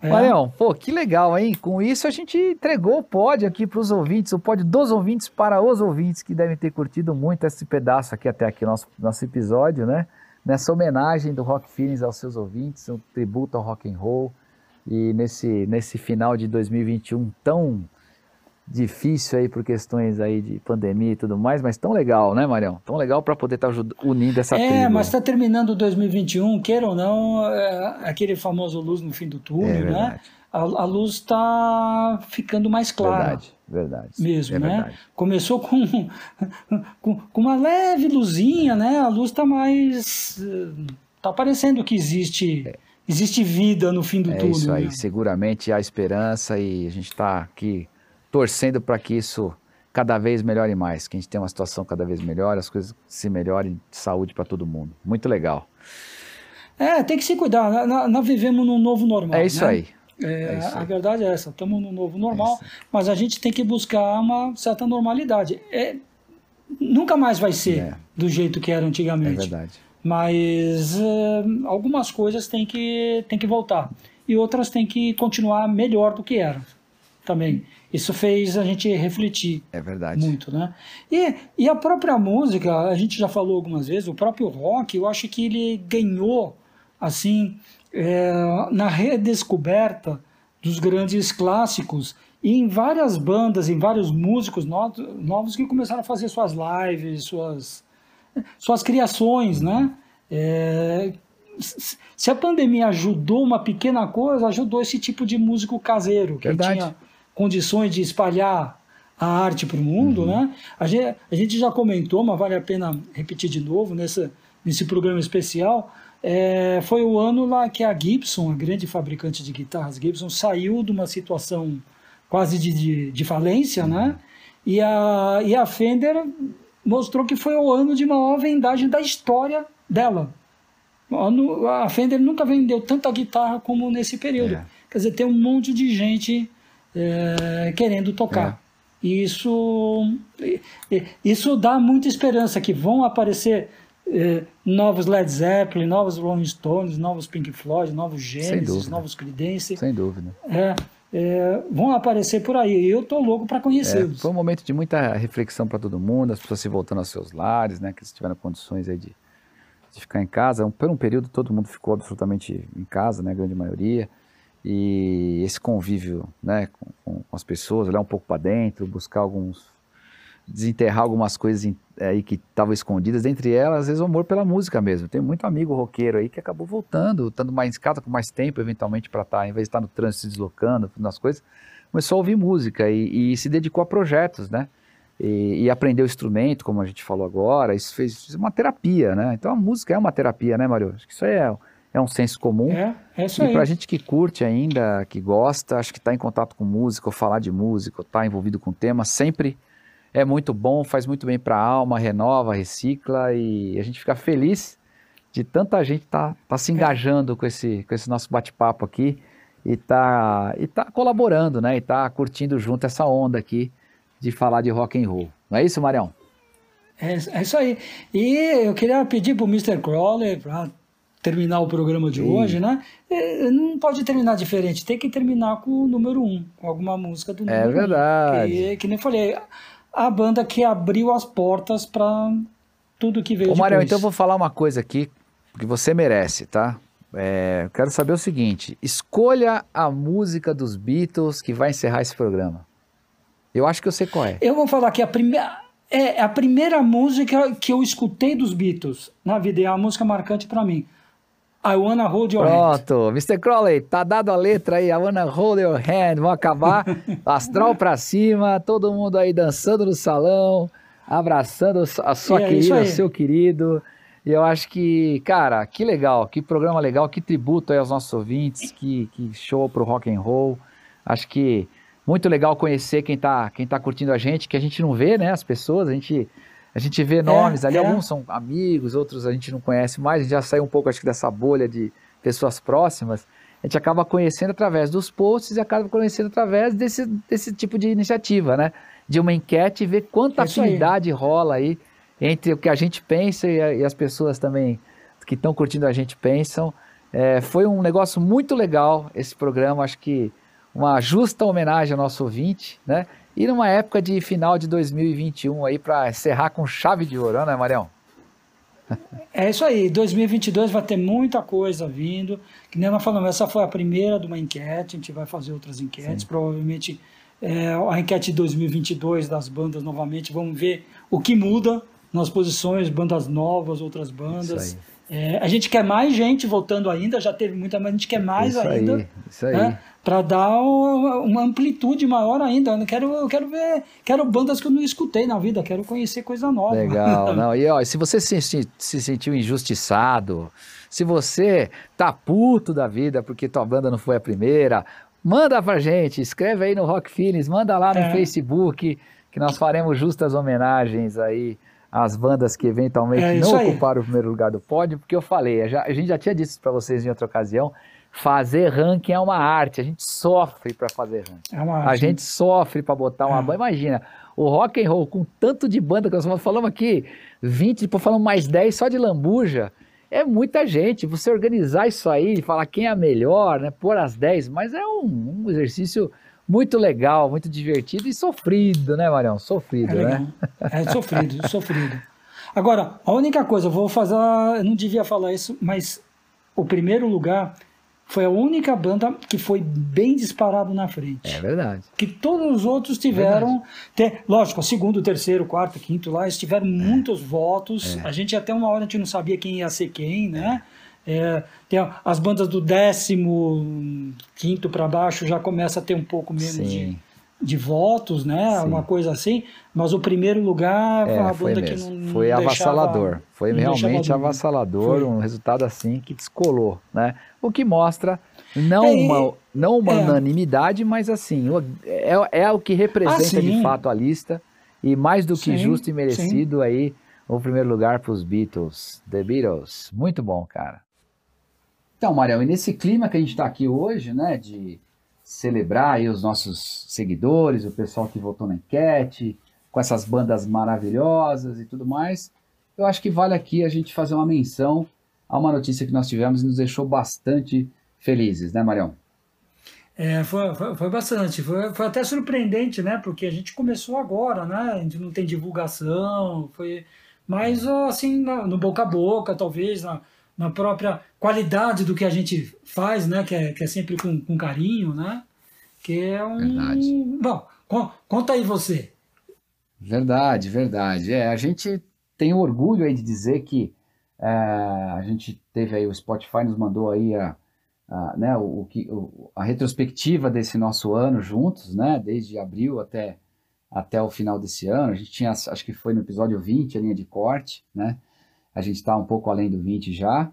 É. Marião, pô, que legal, hein? Com isso a gente entregou o pódio aqui para os ouvintes, o pódio dos ouvintes para os ouvintes que devem ter curtido muito esse pedaço aqui até aqui, nosso, nosso episódio, né? Nessa homenagem do Rock Feelings aos seus ouvintes, um tributo ao rock and roll. E nesse, nesse final de 2021 tão difícil aí por questões aí de pandemia e tudo mais, mas tão legal, né, Marião? Tão legal para poder estar unindo essa É, tribo. mas está terminando 2021, queira ou não, é, aquele famoso luz no fim do túnel, É né? A, a luz está ficando mais clara. Verdade, verdade. Mesmo, é né? Verdade. Começou com, [LAUGHS] com, com uma leve luzinha, né? A luz está mais. Está parecendo que existe, existe vida no fim do É túnel. isso aí, né? seguramente há esperança e a gente está aqui torcendo para que isso cada vez melhore mais, que a gente tenha uma situação cada vez melhor, as coisas se melhorem, saúde para todo mundo. Muito legal. É, tem que se cuidar. Nós- Nós vivemos num novo normal. É isso né? aí. É, É isso a aí. verdade é essa, estamos no novo normal, É mas a gente tem que buscar uma certa normalidade. É, nunca mais vai ser É. do jeito que era É antigamente, verdade. Mas é, algumas coisas têm que, têm que voltar e outras têm que continuar melhor do que eram também. Isso fez a gente refletir É verdade. muito, né? E, e a própria música, a gente já falou algumas vezes, o próprio rock, eu acho que ele ganhou, assim, é, na redescoberta dos grandes clássicos e em várias bandas, em vários músicos no- novos que começaram a fazer suas lives, suas suas criações, né? É, se a pandemia ajudou uma pequena coisa, ajudou esse tipo de músico caseiro, que Verdade. tinha condições de espalhar a arte para o mundo, Uhum. né? A gente, a gente já comentou, mas vale a pena repetir de novo nessa, nesse programa especial. É, foi o ano lá que a Gibson, a grande fabricante de guitarras Gibson, saiu de uma situação quase de, de, de falência, né? E a, e a Fender mostrou que foi o ano de maior vendagem da história dela. A Fender nunca vendeu tanta guitarra como nesse período. É. Quer dizer, tem um monte de gente é, querendo tocar. E Isso, e- e- isso dá muita esperança que vão aparecer é, novos Led Zeppelin, novos Rolling Stones, novos Pink Floyd, novos Genesis, novos Creedence. Sem dúvida. É, é, vão aparecer por aí. Eu tô louco para É, conhecê-los. foi um momento de muita reflexão para todo mundo, as pessoas se voltando aos seus lares, né? Que eles tiveram condições aí de, de ficar em casa. Um- Por um período todo mundo ficou absolutamente em casa, né? A grande maioria. E esse convívio, né? Com, com- as pessoas, olhar um pouco para dentro, buscar alguns desenterrar algumas coisas em- aí que estavam escondidas, entre elas, às vezes o amor pela música mesmo. Tem muito amigo roqueiro aí que acabou voltando, estando mais em casa com mais tempo, eventualmente, para estar, em vez de estar no trânsito se deslocando, fazendo as coisas, começou a ouvir música e, e se dedicou a projetos, né? E, e aprendeu instrumento, como a gente falou agora, isso fez, fez uma terapia, né? Então a música é uma terapia, né, Mário? Acho que isso aí é, é um senso comum. É, é isso E aí. pra gente que curte ainda, que gosta, acho que tá em contato com música, ou falar de música, ou tá envolvido com o tema, sempre é muito bom, faz muito bem pra alma, renova, recicla e a gente fica feliz de tanta gente tá, tá se engajando com esse, com esse nosso bate-papo aqui e tá, e tá colaborando, né? E tá curtindo junto essa onda aqui de falar de rock and roll. Não é isso, Marião? É, é isso aí. E eu queria pedir pro Mr. Crowley para terminar o programa de Sim. hoje, né? É, Não pode terminar diferente, tem que terminar com o número um, com alguma música do É número um. verdade. Que, que nem falei, a banda que abriu as portas para tudo que veio Ô, depois. então eu vou falar uma coisa aqui que você merece, tá? É, quero saber o seguinte: escolha a música dos Beatles que vai encerrar esse programa. Eu acho que eu sei qual é. Eu vou falar que a primeira é a primeira música que eu escutei dos Beatles na vida, é uma música marcante para mim. I Wanna Hold Your Hand. Pronto, Mr. Crowley, tá dado a letra aí, I wanna hold your hand, vamos acabar, [LAUGHS] astral pra cima, todo mundo aí dançando no salão, abraçando a sua é querida, o seu querido, e eu acho que, cara, que legal, que programa legal, que tributo aí aos nossos ouvintes, que, que show pro rock and roll, acho que muito legal conhecer quem tá, quem tá curtindo a gente, que a gente não vê, né, as pessoas, a gente... A gente vê nomes ali, é. alguns são amigos, outros a gente não conhece mais, a gente já saiu um pouco, acho que, dessa bolha de pessoas próximas. A gente acaba conhecendo através dos posts e acaba conhecendo através desse, desse tipo de iniciativa, né? De uma enquete e ver quanta É isso aí. afinidade rola aí entre o que a gente pensa e, a- e as pessoas também que estão curtindo a gente pensam. É, foi um negócio muito legal esse programa, acho que uma justa homenagem ao nosso ouvinte, né? E numa época de final de 2021 aí para encerrar com chave de ouro, né, Marião? É isso aí, 2022 vai ter muita coisa vindo. Que nem nós falamos, essa foi a primeira de uma enquete, a gente vai fazer outras enquetes. Provavelmente é, a enquete de 2022 das bandas novamente, vamos ver o que muda nas posições, bandas novas, outras bandas. É, a gente quer mais gente voltando ainda, já teve muita, mas a gente quer mais isso ainda. aí, isso aí. né? Para dar uma amplitude maior ainda. Eu quero, eu quero ver, quero bandas que eu não escutei na vida, quero conhecer coisa nova. Legal, [LAUGHS] não. E ó, se você se, se, se sentiu injustiçado, se você tá puto da vida porque tua banda não foi a primeira, manda pra gente, escreve aí no Rock Feelings, manda lá no É. Facebook, que nós faremos justas homenagens aí às bandas que eventualmente É não ocuparam o primeiro lugar do pódio, porque eu falei, já- a gente já tinha dito isso pra vocês em outra ocasião, fazer ranking é uma arte, a gente sofre pra fazer ranking. É uma A arte. gente sofre para botar uma É. banda. Imagina, o rock and roll com tanto de banda que nós falamos aqui, 20, depois falamos mais 10 só de lambuja. É muita gente. Você organizar isso aí, falar quem é a melhor, né? Pôr as 10, mas é um, um exercício muito legal, muito divertido e sofrido, né, Marião? Sofrido, É né? É sofrido, [LAUGHS] sofrido. Agora, a única coisa, eu vou fazer, eu não devia falar isso, mas o primeiro lugar foi a única banda que foi bem disparado na frente. É verdade. Que todos os outros tiveram. Te, lógico, segundo, terceiro, quarto, quinto lá, eles tiveram é. muitos votos. É. A gente até uma hora a gente não sabia quem ia ser quem, né? É, tem as bandas do décimo quinto para baixo já começa a ter um pouco menos de, de votos, né? Sim. Uma coisa assim. Mas o primeiro lugar é, a banda que não, Foi avassalador. Foi realmente avassalador. Foi. Um resultado assim que descolou, né? O que mostra não é, uma, não uma é. unanimidade, mas assim, é, é o que representa ah, de fato a lista. E mais do que sim, justo e merecido sim. aí o primeiro lugar para os Beatles, The Beatles. Muito bom, cara. Então, Mariel, e nesse clima que a gente está aqui hoje, né, de celebrar os nossos seguidores, o pessoal que votou na enquete, com essas bandas maravilhosas e tudo mais, eu acho que vale aqui a gente fazer uma menção a uma notícia que nós tivemos e nos deixou bastante felizes, né, Marião? É, foi, foi, foi, bastante. Foi, foi até surpreendente, né? Porque a gente começou agora, né? A gente não tem divulgação, foi mais assim no boca a boca, talvez, na, na própria qualidade do que a gente faz, né? Que é, que é sempre com, com carinho, né? Que é um. Verdade. Bom, conta aí você. Verdade, verdade. É, a gente tem orgulho aí de dizer que é, a gente teve aí, o Spotify nos mandou aí a, a, né, o, o, a retrospectiva desse nosso ano juntos, né, desde abril até, até o final desse ano. A gente tinha, acho que foi no episódio 20, a linha de corte, né, a gente está um pouco além do 20 já,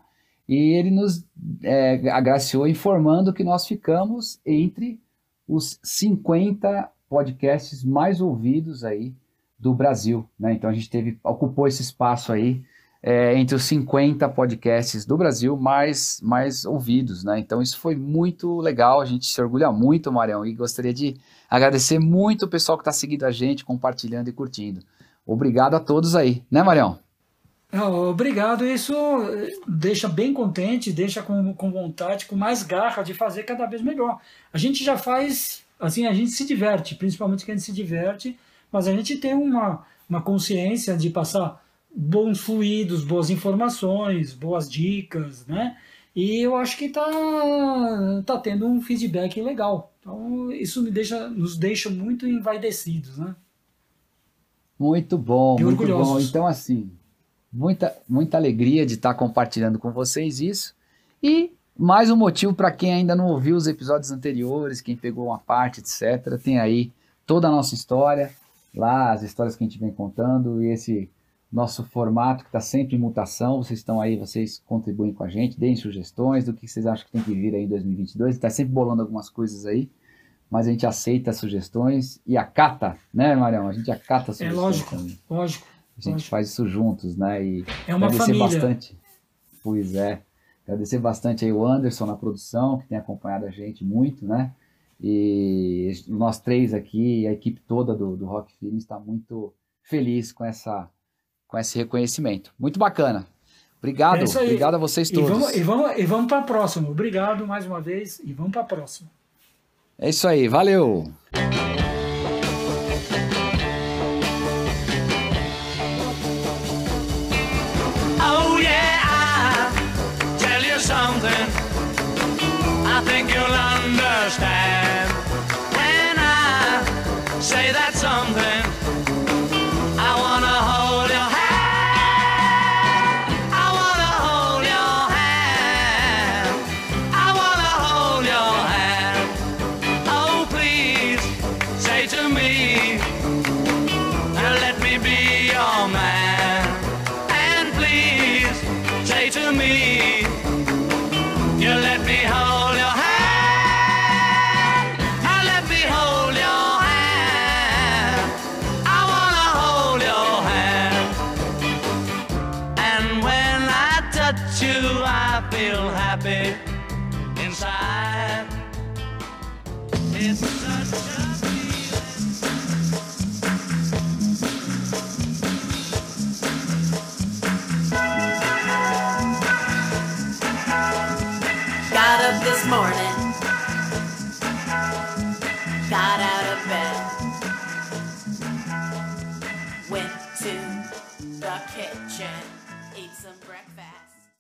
e ele nos é, agraciou informando que nós ficamos entre os 50 podcasts mais ouvidos aí do Brasil, né? Então a gente teve, ocupou esse espaço aí é, entre os 50 podcasts do Brasil mais, mais ouvidos, né? Então isso foi muito legal, a gente se orgulha muito, Marião, e gostaria de agradecer muito o pessoal que está seguindo a gente, compartilhando e curtindo. Obrigado a todos aí, né, Marião? Obrigado, isso deixa bem contente, deixa com, com vontade, com mais garra de fazer cada vez melhor. A gente já faz, assim, a gente se diverte, principalmente que a gente se diverte, mas a gente tem uma, uma consciência de passar bons fluidos, boas informações, boas dicas, né? E eu acho que tá, tá tendo um feedback legal. Então, isso me deixa, nos deixa muito envaidecidos, né? Muito bom, e muito orgulhosos. bom. Então, assim, muita, muita alegria de estar compartilhando com vocês isso. E mais um motivo para quem ainda não ouviu os episódios anteriores, quem pegou uma parte, etc., tem aí toda a nossa história, lá as histórias que a gente vem contando e esse nosso formato que está sempre em mutação. Vocês estão aí, vocês contribuem com a gente, deem sugestões do que vocês acham que tem que vir aí em 2022. Está sempre bolando algumas coisas aí, mas a gente aceita sugestões e acata, né, Marião? A gente acata sugestões. É lógico, também. lógico. A gente faz isso juntos, né? E é uma agradecer família. bastante. Pois é. Agradecer bastante aí o Anderson na produção, que tem acompanhado a gente muito, né? E nós três aqui, a equipe toda do, do Rock Feeling está muito feliz com, essa, com esse reconhecimento. Muito bacana. Obrigado, é obrigado a vocês todos. E vamos, e vamos, e vamos para a próxima. Obrigado mais uma vez e vamos para a próxima. É isso aí, valeu! will understand.